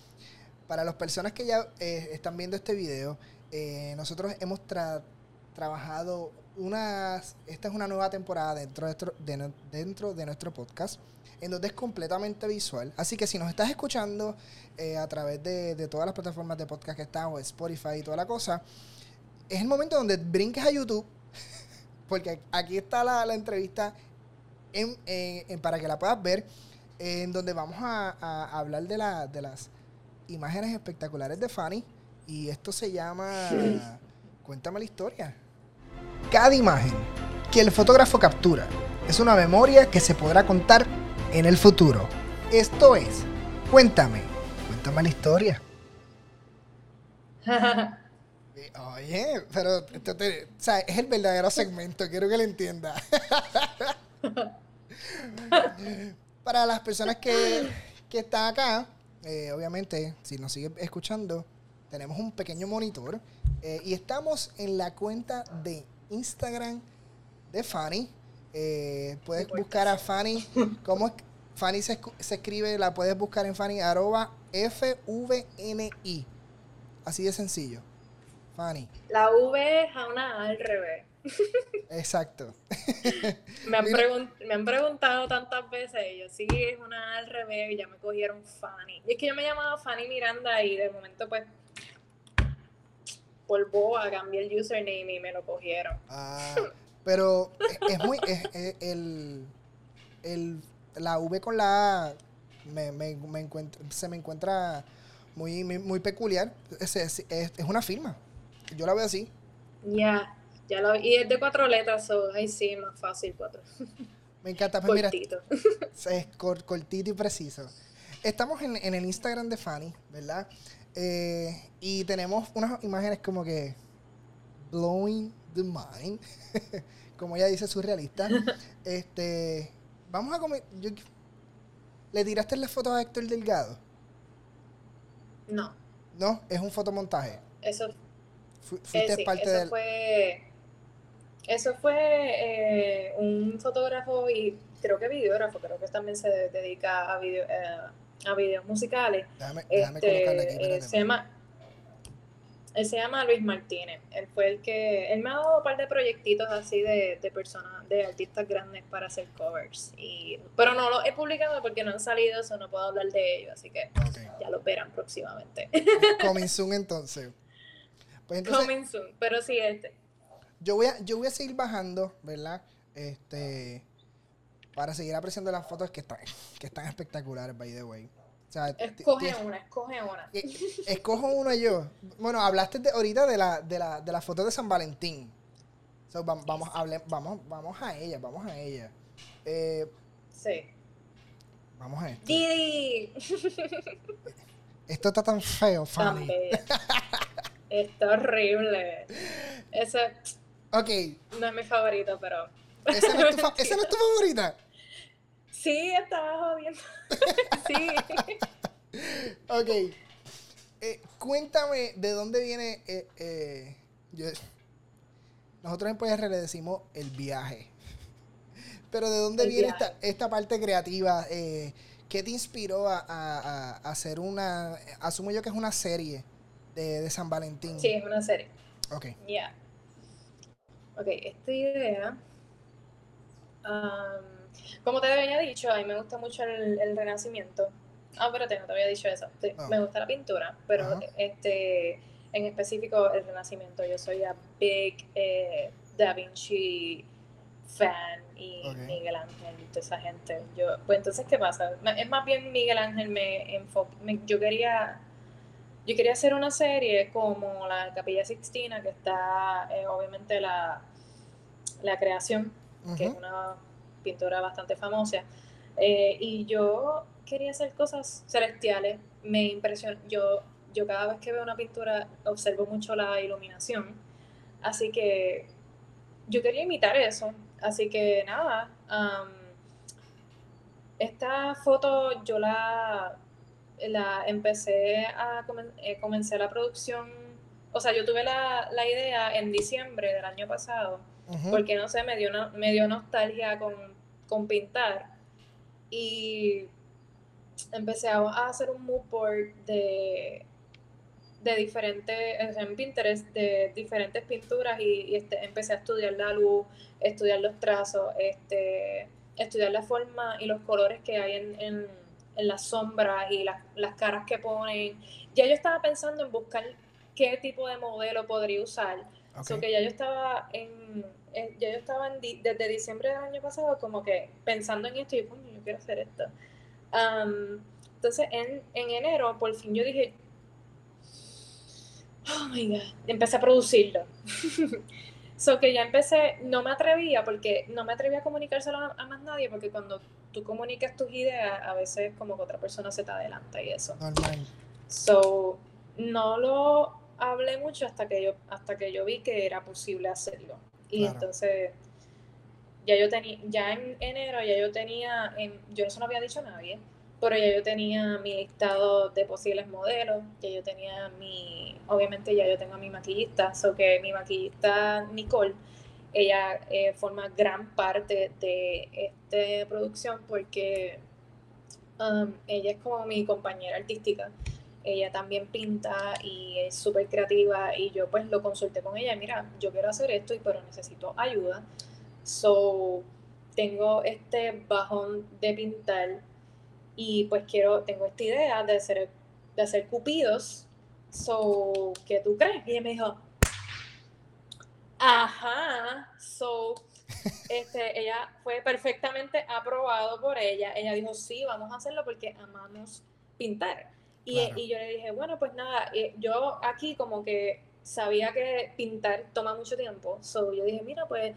para las personas que ya eh, están viendo este video, nosotros hemos trabajado unas. Esta es una nueva temporada dentro de, nuestro podcast en donde es completamente visual. Así que si nos estás escuchando eh, a través de, todas las plataformas de podcast que están, o Spotify y toda la cosa, es el momento donde brinques a YouTube, porque aquí está la, entrevista para que la puedas ver, en donde vamos a, hablar de, la, de las imágenes espectaculares de Fanny. Y esto se llama Cuéntame la historia. Cada imagen que el fotógrafo captura es una memoria que se podrá contar en el futuro. Esto es, cuéntame, cuéntame la historia. Oye, pero esto te, o sea, es el verdadero segmento, quiero que lo entienda. Para las personas que, que están acá, eh, obviamente, si nos siguen escuchando, tenemos un pequeño monitor eh, y estamos en la cuenta de Instagram de Fanny. Eh, puedes buscar a Fanny. ¿Cómo es? Fanny se, escribe, la puedes buscar en Fanny, arroba F-V-N-I. Así de sencillo. Fanny. La V es a una A al revés. Exacto. me, han me, han preguntado tantas veces, y yo sí es una A al revés, y ya me cogieron Fanny. Y es que yo me llamaba Fanny Miranda y de momento pues por boa cambié el username y me lo cogieron. Ah, pero es, muy, es, el, el, la V con la A me, me, me se me encuentra muy, muy, peculiar. Es, es, es, una firma. Yo la veo así. Ya, ya lo Y es de cuatro letras, so, ahí sí, más fácil cuatro. Me encanta. Pues cortito. es cortito y preciso. Estamos en, en el Instagram de Fanny, ¿verdad? Eh, y tenemos unas imágenes como que blowing the mind, como ella dice, surrealista. este, vamos a comer. ¿Le tiraste la foto a Héctor Delgado? No. ¿No? ¿Es un fotomontaje? Eso. Fuiste eh, parte eso Fue, eso fue eh, un fotógrafo y creo que videógrafo, creo que también se dedica a, video, eh, a videos musicales. Déjame, déjame este, aquí, se llama él se llama Luis Martínez. Él fue el que. Él me ha dado un par de proyectitos así de, de personas, de artistas grandes para hacer covers. Y, pero no los he publicado porque no han salido, eso no puedo hablar de ellos. Así que ya lo verán próximamente. Soon entonces. Pues Coming soon. Pero sí, este. Yo voy a, yo voy a seguir bajando, ¿verdad? Este. Para seguir apreciando las fotos que están, que están espectaculares, by the way escoge una, escoge una. Escojo una yo. Bueno, hablaste de, ahorita de la, de la, de la foto de San Valentín. vamos, vamos, vamos a ella, vamos a ella. Eh, sí. Vamos a esto. Didi. Esto está tan feo, Fanny. está horrible. Ese. Ok. No es mi favorito, pero. ¿Esa no es tu, ¿esa no es tu favorita? Sí, estaba jodiendo. sí. ok. Eh, cuéntame de dónde viene. Eh, eh, nosotros en PR le decimos el viaje. Pero de dónde viene esta, esta, parte creativa? ¿Qué te inspiró a, hacer una. Asumo yo que es una serie de, San Valentín. Sí, es una serie. Ok. Ya. Ok, esta idea. Um, como te había dicho, a mí me gusta mucho el, renacimiento. Ah, pero no te había dicho eso. Ah. Me gusta la pintura, pero este en específico el renacimiento. Yo soy a big eh, Da Vinci fan y Miguel Ángel y toda esa gente. Yo, pues entonces, ¿qué pasa? Es más bien Miguel Ángel me enfoca. yo quería yo quería hacer una serie como la Capilla Sixtina, que está eh, obviamente la, la creación, que es una pintora bastante famosa. Eh, y yo quería hacer cosas celestiales. Me impresiona. Yo, yo cada vez que veo una pintura observo mucho la iluminación. Así que yo quería imitar eso. Así que nada. esta foto yo la, la empecé a eh, comencé la producción. O sea, yo tuve la, la idea en diciembre del año pasado porque no sé, me dio, me dio nostalgia con, con, pintar. Y empecé a, hacer un mood board de, de diferentes, en Pinterest, de diferentes pinturas y, este, empecé a estudiar la luz, estudiar los trazos, este, estudiar la forma y los colores que hay en, en, en las sombras y las, las caras que ponen. Ya yo estaba pensando en buscar qué tipo de modelo podría usar Okay. que ya yo estaba en, eh, ya yo estaba desde diciembre del año pasado como que pensando en esto y yo, yo quiero hacer esto. entonces en, en enero por fin yo dije, oh my god, empecé a producirlo. so que ya empecé, no me atrevía porque no me atrevía a comunicárselo a, a, más nadie porque cuando tú comunicas tus ideas a veces como que otra persona se te adelanta y eso. So no lo hablé mucho hasta que yo, hasta que yo vi que era posible hacerlo. Y entonces, ya yo tenía, ya en enero ya yo tenía, yo no se lo había dicho a nadie, pero ya yo tenía mi listado de posibles modelos, ya yo tenía mi, obviamente ya yo tengo a mi maquillista, so que mi maquillista Nicole, ella eh, forma gran parte de esta producción porque um, ella es como mi compañera artística ella también pinta y es súper creativa y yo pues lo consulté con ella, mira, yo quiero hacer esto pero necesito ayuda. So, tengo este bajón de pintar y pues quiero, tengo esta idea de hacer, de hacer cupidos. So, ¿qué tú crees? Y ella me dijo, ajá, so, este, ella fue perfectamente aprobado por ella. Ella dijo, sí, vamos a hacerlo porque amamos pintar. Y, y, yo le dije, bueno, pues nada, yo aquí como que sabía que pintar toma mucho tiempo. So yo dije, mira, pues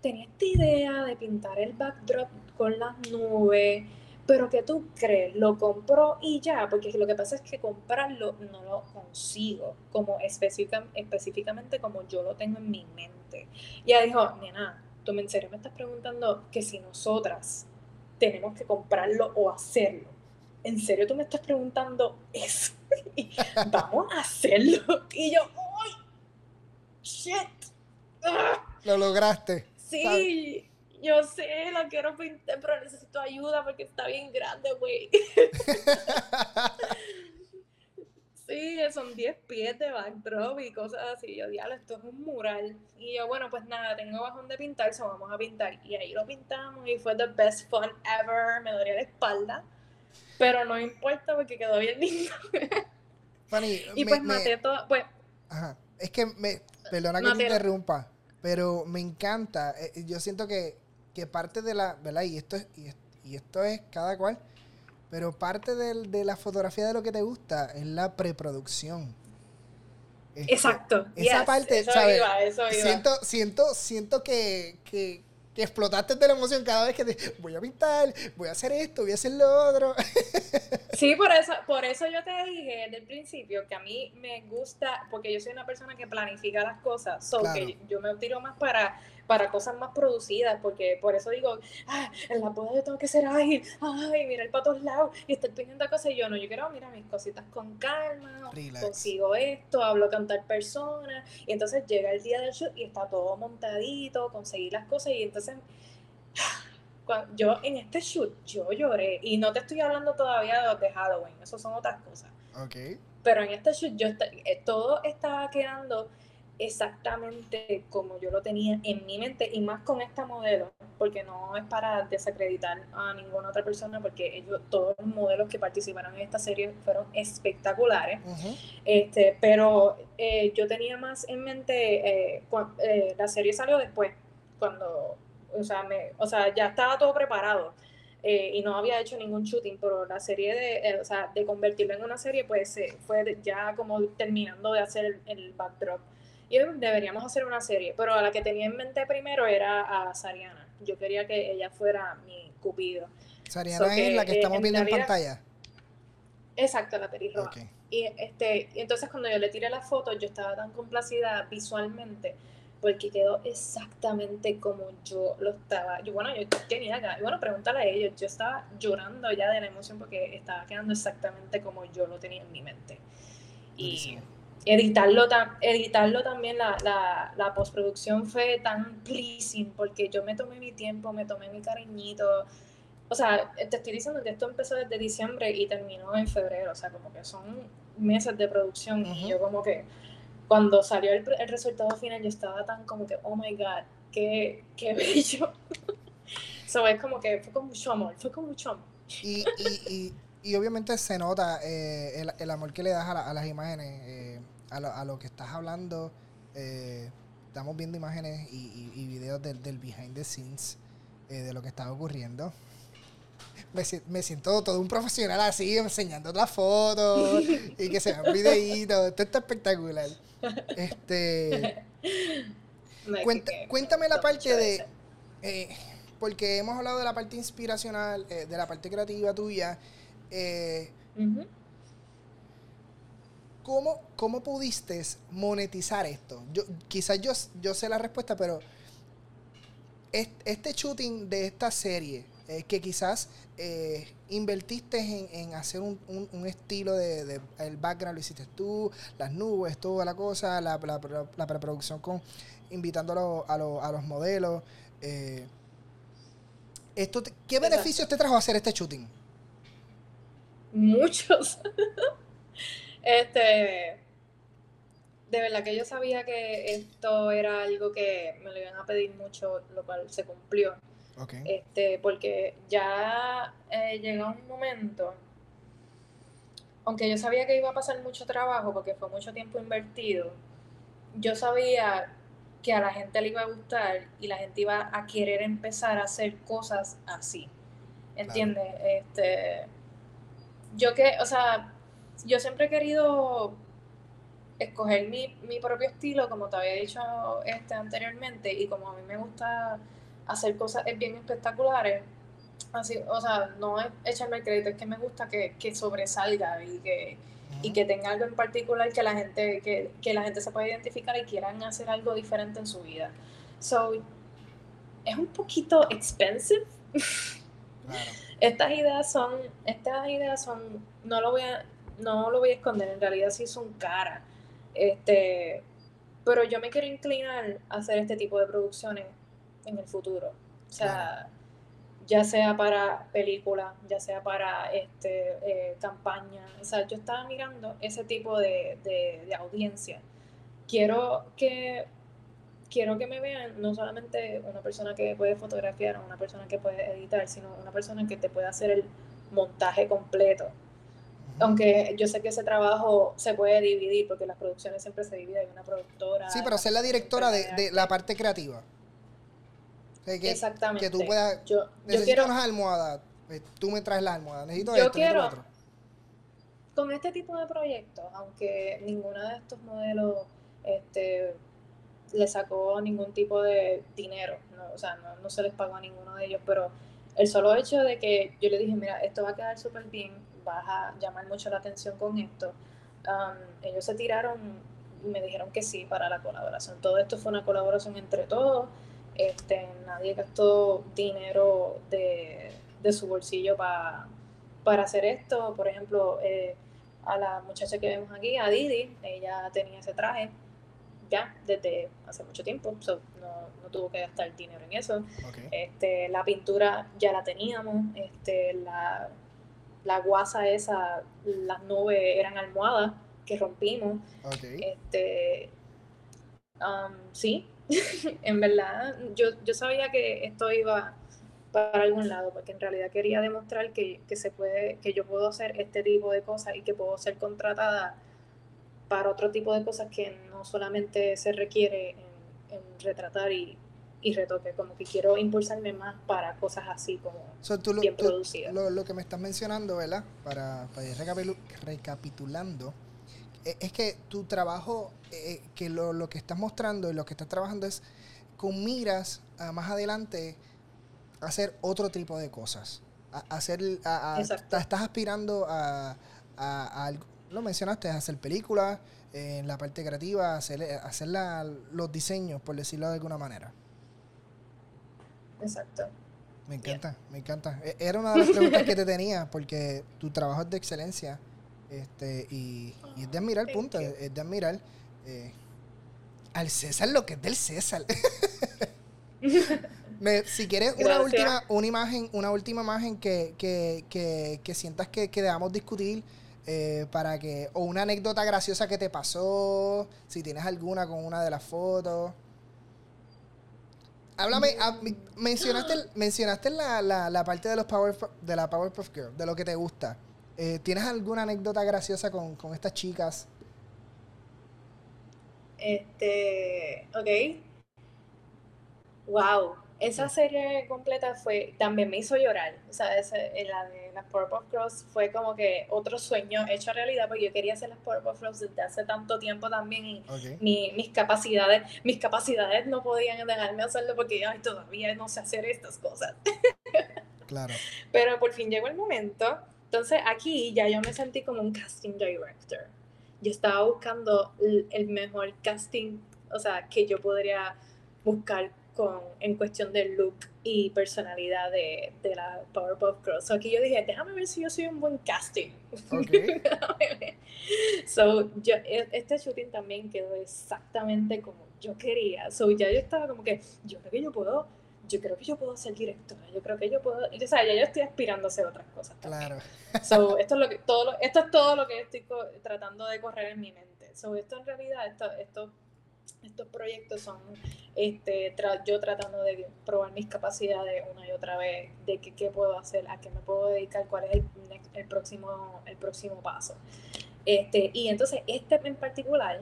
tenía esta idea de pintar el backdrop con las nubes, pero ¿qué tú crees? Lo compro y ya, porque lo que pasa es que comprarlo no lo consigo, como específicamente como yo lo tengo en mi mente. Y ella dijo, nena, tú en serio me estás preguntando que si nosotras tenemos que comprarlo o hacerlo. ¿en serio tú me estás preguntando eso? Vamos a hacerlo. Y yo, ¡ay! shit. Lo lograste. Sí, yo sé, la quiero pintar, pero necesito ayuda porque está bien grande, güey. sí, son 10 pies de backdrop y cosas así. Yo, diablo, esto es un mural. Y yo, bueno, pues nada, tengo bajón de pintar, so vamos a pintar. Y ahí lo pintamos y fue the best fun ever. Me dolía la espalda. Pero no importa porque quedó bien lindo. Fanny, y pues maté todo. Pues, Ajá. Es que me. Perdona que te interrumpa. Pero me encanta. Eh, yo siento que, que parte de la. ¿Verdad? Y esto es, y, esto es cada cual. Pero parte de, la fotografía de lo que te gusta es la preproducción. Este, Exacto. Esa parte, eso Iba, eso iba. Siento, siento, siento que, que, que explotaste de la emoción cada vez que te voy a pintar, voy a hacer esto, voy a hacer lo otro. Sí, por eso, por eso yo te dije desde el principio que a mí me gusta, porque yo soy una persona que planifica las cosas, so que yo me tiro más para para cosas más producidas, porque por eso digo, ah, en la boda yo tengo que ser ágil, ay, mirar para todos lados y estar pendiente de cosas. Y yo no, yo quiero mirar mis cositas con calma, consigo esto, hablo con tal persona, y entonces llega el día del shoot y está todo montadito, conseguí las cosas, y entonces yo en este shoot yo lloré y no te estoy hablando todavía de, de Halloween, eso son otras cosas. Okay. Pero en este shoot yo eh, todo estaba quedando exactamente como yo lo tenía en mi mente y más con esta modelo, porque no es para desacreditar a ninguna otra persona, porque ellos, todos los modelos que participaron en esta serie fueron espectaculares, este, pero eh, yo tenía más en mente, eh, eh, la serie salió después, cuando, o sea, me, o sea ya estaba todo preparado. y no había hecho ningún shooting, pero la serie de, o sea, de convertirlo en una serie, pues fue ya como terminando de hacer el, el backdrop y deberíamos hacer una serie, pero a la que tenía en mente primero era a Sariana. Yo quería que ella fuera mi cupido. Sariana es la que estamos viendo en pantalla. Exacto, la pelirroja. Y, este, y entonces cuando yo le tiré la foto, yo estaba tan complacida visualmente porque quedó exactamente como yo lo estaba. Yo, bueno, yo tenía acá, bueno, pregúntale a ellos, yo estaba llorando ya de la emoción porque estaba quedando exactamente como yo lo tenía en mi mente. Y, editarlo, editarlo también, la, la, la, postproducción fue tan pleasing porque yo me tomé mi tiempo, me tomé mi cariñito. O sea, te estoy diciendo que esto empezó desde diciembre y terminó en febrero, o sea, como que son meses de producción y yo como que cuando salió el, el, resultado final yo estaba tan como que, oh my god, qué, qué bello. so, es como que fue con mucho amor, fue con mucho amor. Y, y, y, obviamente se nota eh, el, el, amor que le das a, a las imágenes. Eh, a lo, que estás hablando, eh, estamos viendo imágenes y, videos del, behind the scenes eh, de lo que está ocurriendo. Me, siento todo un profesional así, enseñando las fotos y que se vean videitos. Esto está espectacular. Este, cuéntame la parte de. Eh, porque hemos hablado de la parte inspiracional, de la parte creativa tuya. Eh, ¿Cómo, ¿Cómo pudiste monetizar esto? Yo, quizás yo, yo sé la respuesta, pero este shooting de esta serie, eh, que quizás eh, invertiste en, hacer un, estilo de, el background lo hiciste tú, las nubes, toda la cosa, la, la, preproducción con invitando a, a, los modelos. Eh, esto ¿Qué beneficios te trajo hacer este shooting? Muchos. Este, de verdad que yo sabía que esto era algo que me lo iban a pedir mucho, lo cual se cumplió. Este, porque ya eh, llegó un momento, aunque yo sabía que iba a pasar mucho trabajo porque fue mucho tiempo invertido, yo sabía que a la gente le iba a gustar y la gente iba a querer empezar a hacer cosas así. ¿Entiendes? Este, yo que, o sea, yo siempre he querido escoger mi, propio estilo, como te había dicho este anteriormente, y como a mí me gusta hacer cosas bien espectaculares, así, o sea, no es echarme el crédito, es que me gusta que, sobresalga y que, y que tenga algo en particular que la gente, que, la gente se pueda identificar y quieran hacer algo diferente en su vida. So, es un poquito expensive. Estas ideas son, estas ideas son, no lo voy a, no lo voy a esconder, en realidad sí son caras. Este, pero yo me quiero inclinar a hacer este tipo de producciones en el futuro. O sea, ya sea para película, ya sea para este, eh, campaña. O sea, yo estaba mirando ese tipo de, de, audiencia. Quiero que, quiero que me vean no solamente una persona que puede fotografiar o una persona que puede editar, sino una persona que te puede hacer el montaje completo. Aunque yo sé que ese trabajo se puede dividir, porque las producciones siempre se dividen, hay una productora. Sí, pero ser la directora de, de la parte creativa. Exactamente. Que tú puedas. Yo, necesito quiero, unas almohadas. Pues, tú me traes la almohada. Necesito yo quiero, Con este tipo de proyectos, aunque ninguno de estos modelos este, le sacó ningún tipo de dinero, o sea, no, se les pagó a ninguno de ellos, pero el solo hecho de que yo le dije, mira, esto va a quedar súper bien, vas a llamar mucho la atención con esto, um, ellos se tiraron y me dijeron que sí para la colaboración. Todo esto fue una colaboración entre todos este, nadie gastó dinero de, su bolsillo para hacer esto. Por ejemplo, eh, a la muchacha que vemos aquí, a Didi, ella tenía ese traje ya desde hace mucho tiempo, no, tuvo que gastar dinero en eso. Este, la pintura ya la teníamos, este, la, la guasa esa, las nubes eran almohadas que rompimos. Este, um, sí, en verdad, yo, yo sabía que esto iba para algún lado, porque en realidad quería demostrar que, se puede, que yo puedo hacer este tipo de cosas y que puedo ser contratada para otro tipo de cosas que no solamente se requiere en, retratar y, retoque, como que quiero impulsarme más para cosas así como bien producidas. Lo, que me estás mencionando, ¿verdad? Para, para ir recapitulando, e, es que tu trabajo, eh, que lo, que estás mostrando y lo que estás trabajando es con miras a más adelante hacer otro tipo de cosas. A, hacer, estás aspirando a, a, lo mencionaste, hacer películas, en la parte creativa, hacer, hacer los diseños, por decirlo de alguna manera. Exacto. Me encanta, me encanta. E, era una de las preguntas que te tenía, porque tu trabajo es de excelencia. Este, y, es de admirar, punto. Es, de admirar. Eh, al César lo que es del César. si quieres una última, una imagen, una última imagen que, que, que, que sientas que, que, debamos discutir eh, para que, o una anécdota graciosa que te pasó, si tienes alguna con una de las fotos. Háblame, ah, mencionaste, mencionaste la, la, la parte de los Power de la Powerpuff Girl, de lo que te gusta. Eh, ¿Tienes alguna anécdota graciosa con, estas chicas? Este, ok. Wow, esa serie completa fue, también me hizo llorar. O sea, la de las Powerpuff Girls fue como que otro sueño hecho realidad, porque yo quería hacer las Powerpuff Girls desde hace tanto tiempo también y mis capacidades, mis capacidades no podían dejarme hacerlo porque ay, todavía no sé hacer estas cosas. Claro. Pero por fin llegó el momento entonces aquí ya yo me sentí como un casting director. Yo estaba buscando el mejor casting, o sea, que yo podría buscar con, en cuestión de look y personalidad de, de la Powerpuff Girls. So aquí yo dije, déjame ver si yo soy un buen casting. Okay. so yo, e, este shooting también quedó exactamente como yo quería. So ya yo estaba como que, yo creo que yo puedo yo creo que yo puedo ser directora, yo creo que yo puedo, o sea, ya yo estoy aspirando a hacer otras cosas. Claro. So, esto, es lo que, todo esto es todo lo que estoy tratando de correr en mi mente. So, esto en realidad, esto, esto, estos proyectos son este, yo tratando de probar mis capacidades una y otra vez, de qué, qué puedo hacer, a qué me puedo dedicar, cuál es el, el, próximo, el próximo paso. Este, y entonces, este en particular,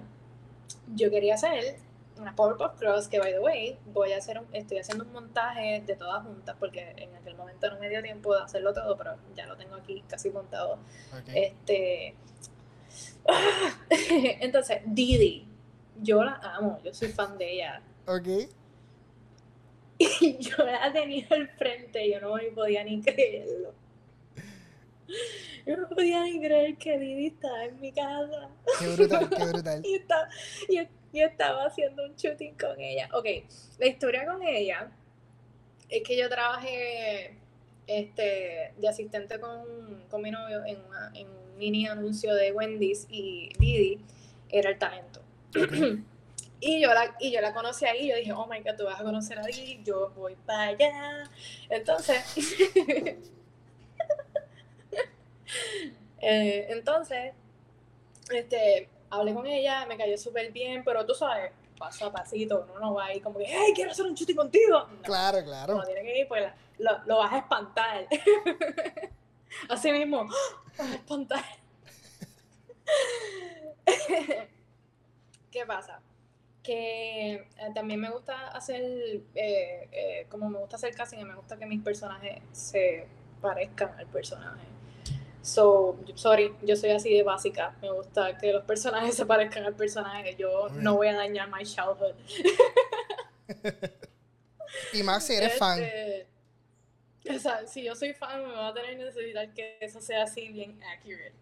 yo quería hacer una Powerpuff Cross que, by the way, voy a hacer estoy haciendo un montaje de todas juntas porque en aquel momento no me dio tiempo de hacerlo todo, pero ya lo tengo aquí casi montado. Este. Entonces, Didi, yo la amo, yo soy fan de ella. Ok. Y yo la tenía al frente, yo no me podía ni creerlo. Yo no podía ni creer que Didi estaba en mi casa. Qué brutal, qué brutal. y, está, y yo estaba haciendo un shooting con ella. Ok, la historia con ella es que yo trabajé este, de asistente con, con mi novio en, en, un mini anuncio de Wendy's y Didi era el talento. Y yo, la, y yo la conocí ahí, yo dije, oh my god, tú vas a conocer a Didi, yo voy para allá. Entonces, eh, entonces, este, hablé con ella, me cayó súper bien, pero tú sabes, paso a pasito, uno no va ahí como que, hey, quiero hacer un chute contigo. claro, claro. No tiene que ir, pues lo, lo vas a espantar. Así mismo, vas a espantar. ¿Qué pasa? Que eh, también me gusta hacer, eh, eh, como me gusta hacer casting, me gusta que mis personajes se parezcan al personaje. So, sorry, yo soy así de básica. Me gusta que los personajes se parezcan al personaje. Yo no voy a dañar my childhood. y más si eres fan. Este, o sea, si yo soy fan, me va a tener necesitar que eso sea así bien accurate.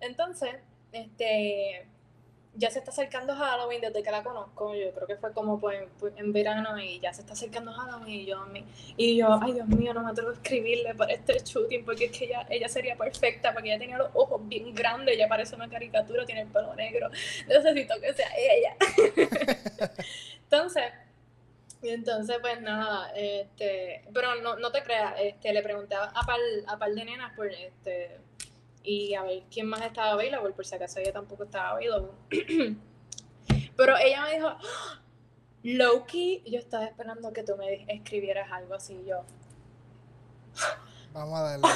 Entonces, este ya se está acercando Halloween desde que la conozco. Yo creo que fue como pues, pues, en verano y ya se está acercando Halloween y yo, y yo, ay Dios mío, no me atrevo a escribirle para este shooting porque es que ella, ella sería perfecta porque ella tenía los ojos bien grandes, ella parece una caricatura, tiene el pelo negro. Necesito que sea ella. entonces, entonces, pues nada, este, pero no, no te creas, este, le pregunté a par, a par de nenas por este y a ver quién más estaba available, por si acaso ella tampoco estaba available. Pero ella me dijo, ¡Ah! Loki, yo estaba esperando que tú me escribieras algo así, yo. Vamos a darle.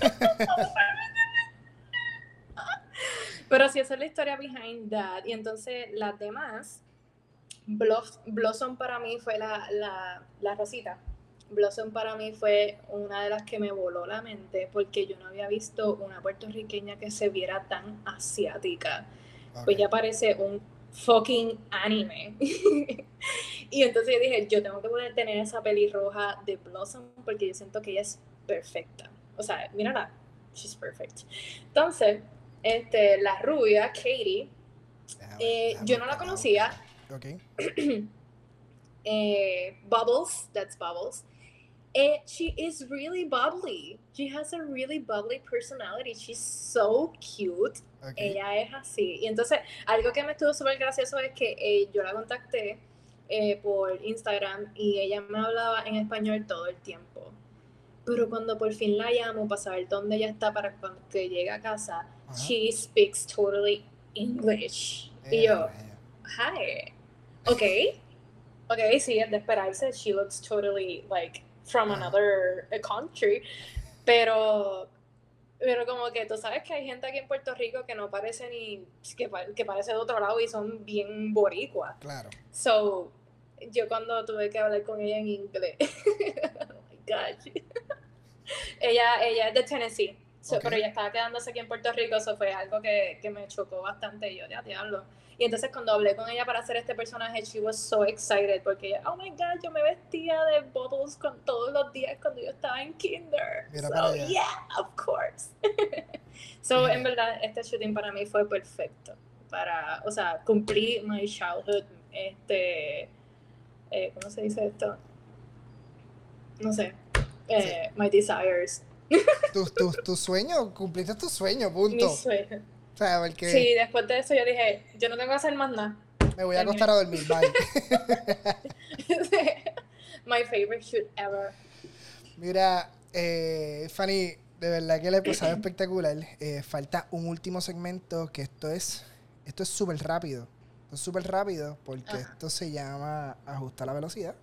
Pero sí, esa es la historia behind that. Y entonces las demás, Blossom para mí fue la, la, la rosita Blossom para mí fue una de las que me voló la mente porque yo no había visto una puertorriqueña que se viera tan asiática. Pues ya parece un fucking anime. y entonces yo dije, yo tengo que poder tener esa pelirroja de Blossom porque yo siento que ella es perfecta. O sea, mírala, she's perfect. Entonces, este, la rubia, Katie, eh, yo no la conocía. Okay. eh, Bubbles, that's Bubbles. And she is really bubbly. She has a really bubbly personality. She's so cute. Ella es así. Y entonces, algo que me estuvo súper gracioso es que eh, yo la contacté eh, por Instagram y ella me hablaba en español todo el tiempo. Pero cuando por fin la llamo para saber dónde ella está para cuando que llegue a casa, she speaks totally English. y yo, hi. Ok. Ok, sí, es de esperarse. She looks totally like from another eh, country, pero pero como que tú sabes que hay gente aquí en Puerto Rico que no parece ni que, que parece de otro lado y son bien boricuas. Claro. So, yo cuando tuve que hablar con ella en inglés, oh my gosh. ella, ella es de Tennessee, pero ella estaba quedándose aquí en Puerto Rico, eso fue algo que, que me chocó bastante. Yo, ya te hablo. Y entonces cuando hablé con ella para hacer este personaje, she was so excited porque ella, oh my god, yo me vestía de Bubbles con todos los días cuando yo estaba en kinder. so, yeah, of course. so, en verdad, este shooting para mí fue perfecto. Para, o sea, cumplir my childhood, este, eh, ¿cómo se dice esto? No sé, eh, my desires. tu, tu, tu sueño, cumpliste tu sueño, punto. Mi sueño. Sí, después de eso yo dije, yo no tengo que hacer más nada. Me voy a acostar a dormir, bye. My favorite shoot ever. Mira, eh, Fanny, de verdad que la he pasado espectacular. Eh, falta un último segmento que esto es esto es súper rápido. Esto es súper rápido porque esto se llama ajustar la velocidad.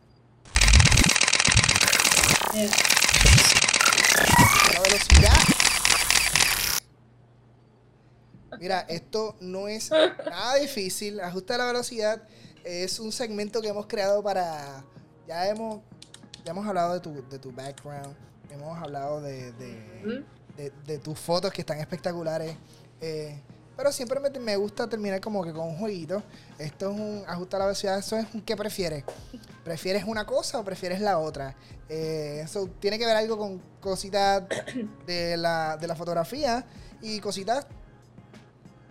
La velocidad Mira, esto no es nada difícil. Ajusta la velocidad. Es un segmento que hemos creado para. Ya hemos, ya hemos hablado de tu, de tu background. Hemos hablado de, de, tus fotos que están espectaculares. Eh, pero siempre me, gusta terminar como que con un jueguito. Esto es un ajusta la velocidad. Eso es un ¿qué prefieres? ¿Prefieres una cosa o prefieres la otra? Eh, eso tiene que ver algo con cositas de la, de la fotografía y cositas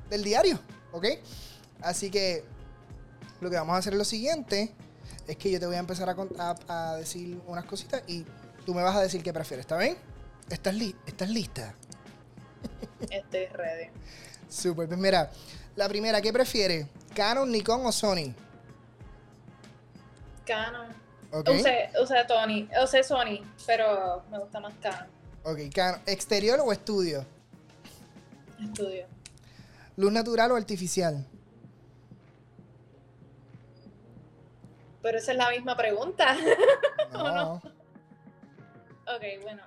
del diario, ¿ok? Así que lo que vamos a hacer es lo siguiente, es que yo te voy a empezar a, a, decir unas cositas y tú me vas a decir qué prefieres, ¿está bien? ¿Estás, ¿Estás lista? Estoy ready. Super, pues mira, la primera, ¿qué prefieres? ¿Canon, Nikon o Sony? Canon. Okay. Usé, Tony, usé Sony, pero me gusta más Canon. Ok, Canon. ¿Exterior o estudio? Estudio. ¿Luz natural o artificial? Pero esa es la misma pregunta. No. Ok, bueno.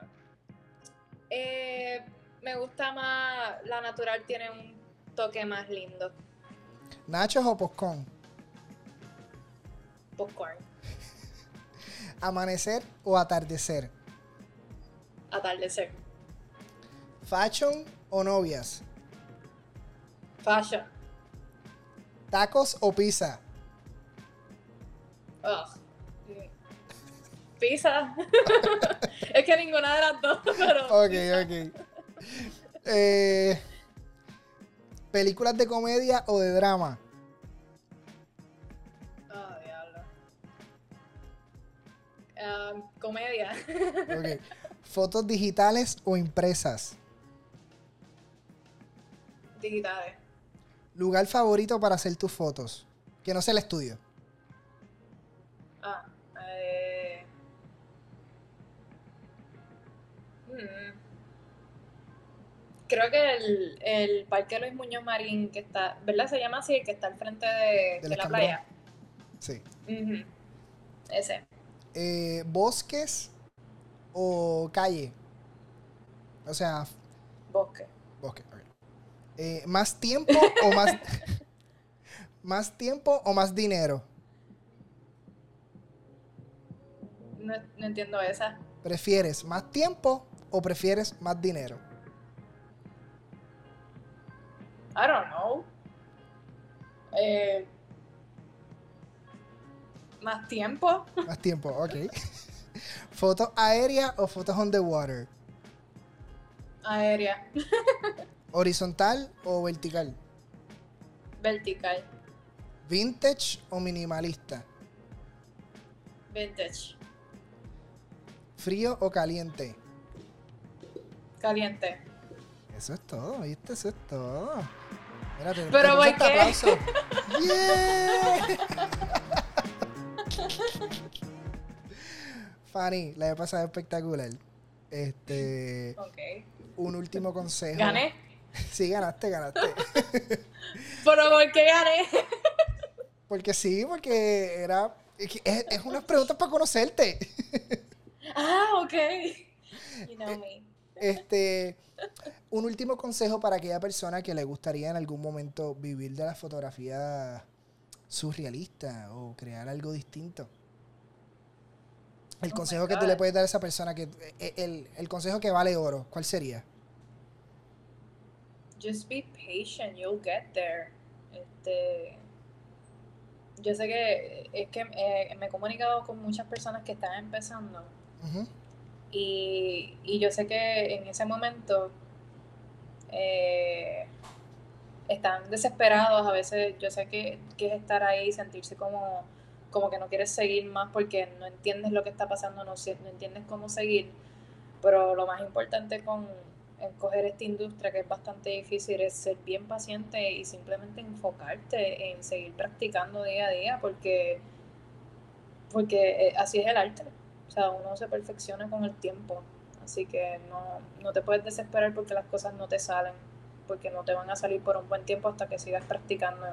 Eh, me gusta más, la natural tiene un toque más lindo. ¿Nachos o popcorn? Popcorn. ¿Amanecer o atardecer? Atardecer. ¿Fashion o novias? Fashion. ¿Tacos o pizza? Pizza. es que ninguna de las dos, pero. Ok, ok. Eh, ¿Películas de comedia o de drama? Oh, diablo. Um, comedia. ok. ¿Fotos digitales o impresas? Digitales. ¿Lugar favorito para hacer tus fotos? Que no sea el estudio. Ah, eh. Hmm. Creo que el, el Parque Luis Muñoz Marín, que está, ¿verdad? Se llama así, que está al frente de, la playa. Sí. Ese. Eh, ¿Bosques o calle? O sea. Bosque. Bosque, eh, ¿Más tiempo o más. ¿Más tiempo o más dinero? No, no entiendo esa. ¿Prefieres más tiempo o prefieres más dinero? I don't know. Eh, más tiempo. Más tiempo, ok. ¿Fotos aéreas o fotos on the water? Aérea. ¿Horizontal o vertical? Vertical. ¿Vintage o minimalista? Vintage. ¿Frío o caliente? Caliente. Eso es todo, ¿viste? Eso es todo. Pero ¿por qué? Aplauso. Fanny, la he pasado espectacular. Este. Ok. Un último consejo. ¿Gané? Sí, ganaste, ganaste. ¿Pero por qué gané? porque sí, porque era. Es, es unas preguntas para conocerte. ah, ok. You know me. Este, un último consejo para aquella persona que le gustaría en algún momento vivir de la fotografía surrealista o crear algo distinto. El oh consejo que tú le puedes dar a esa persona, que e, el, el, consejo que vale oro, ¿cuál sería? Just be patient, you'll get there. Este, yo sé que es que eh, me he comunicado con muchas personas que están empezando. Y, y yo sé que en ese momento eh, están desesperados, a veces yo sé que, que, es estar ahí, sentirse como, como que no quieres seguir más porque no entiendes lo que está pasando, no, no entiendes cómo seguir, pero lo más importante con coger esta industria que es bastante difícil es ser bien paciente y simplemente enfocarte en seguir practicando día a día porque, porque eh, así es el arte. O sea, uno se perfecciona con el tiempo. Así que no, te puedes desesperar porque las cosas no te salen, porque no te van a salir por un buen tiempo hasta que sigas practicando.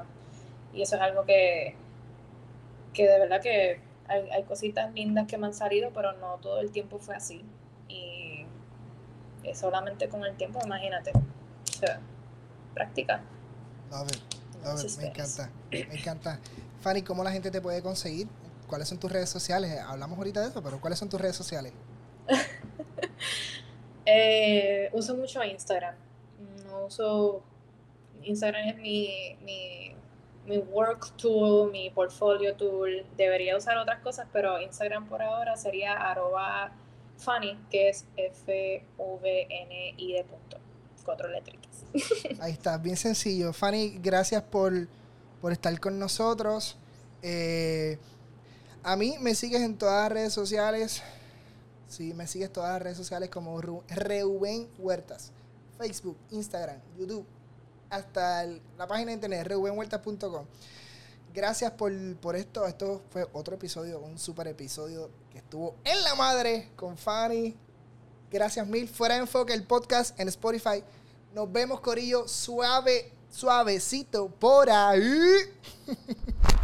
Y eso es algo que, que de verdad que hay, hay cositas lindas que me han salido, pero no todo el tiempo fue así. Solamente con el tiempo, imagínate. O sea, practica. me encanta, me encanta. Fanny, ¿cómo la gente te puede conseguir? ¿Cuáles son tus redes sociales? Hablamos ahorita de eso, pero ¿cuáles son tus redes sociales? eh, uso mucho Instagram. No uso. Instagram es mi, mi, mi work tool, mi portfolio tool. Debería usar otras cosas, pero Instagram por ahora sería arroba funny, que es F-V-N-I de punto. Cuatro letras. Ahí está, bien sencillo. Fanny, gracias por, por estar con nosotros. Eh, a mí me sigues en todas las redes sociales. Sí, me sigues todas las redes sociales como Reuben Huertas. Facebook, Instagram, YouTube, hasta la página de internet reubenhuertas.com. gracias por, por esto. Esto fue otro episodio, un super episodio que estuvo en la madre con Fanny. Gracias mil. Fuera enfoque el podcast en Spotify. Nos vemos, Corillo, suave, suavecito por ahí.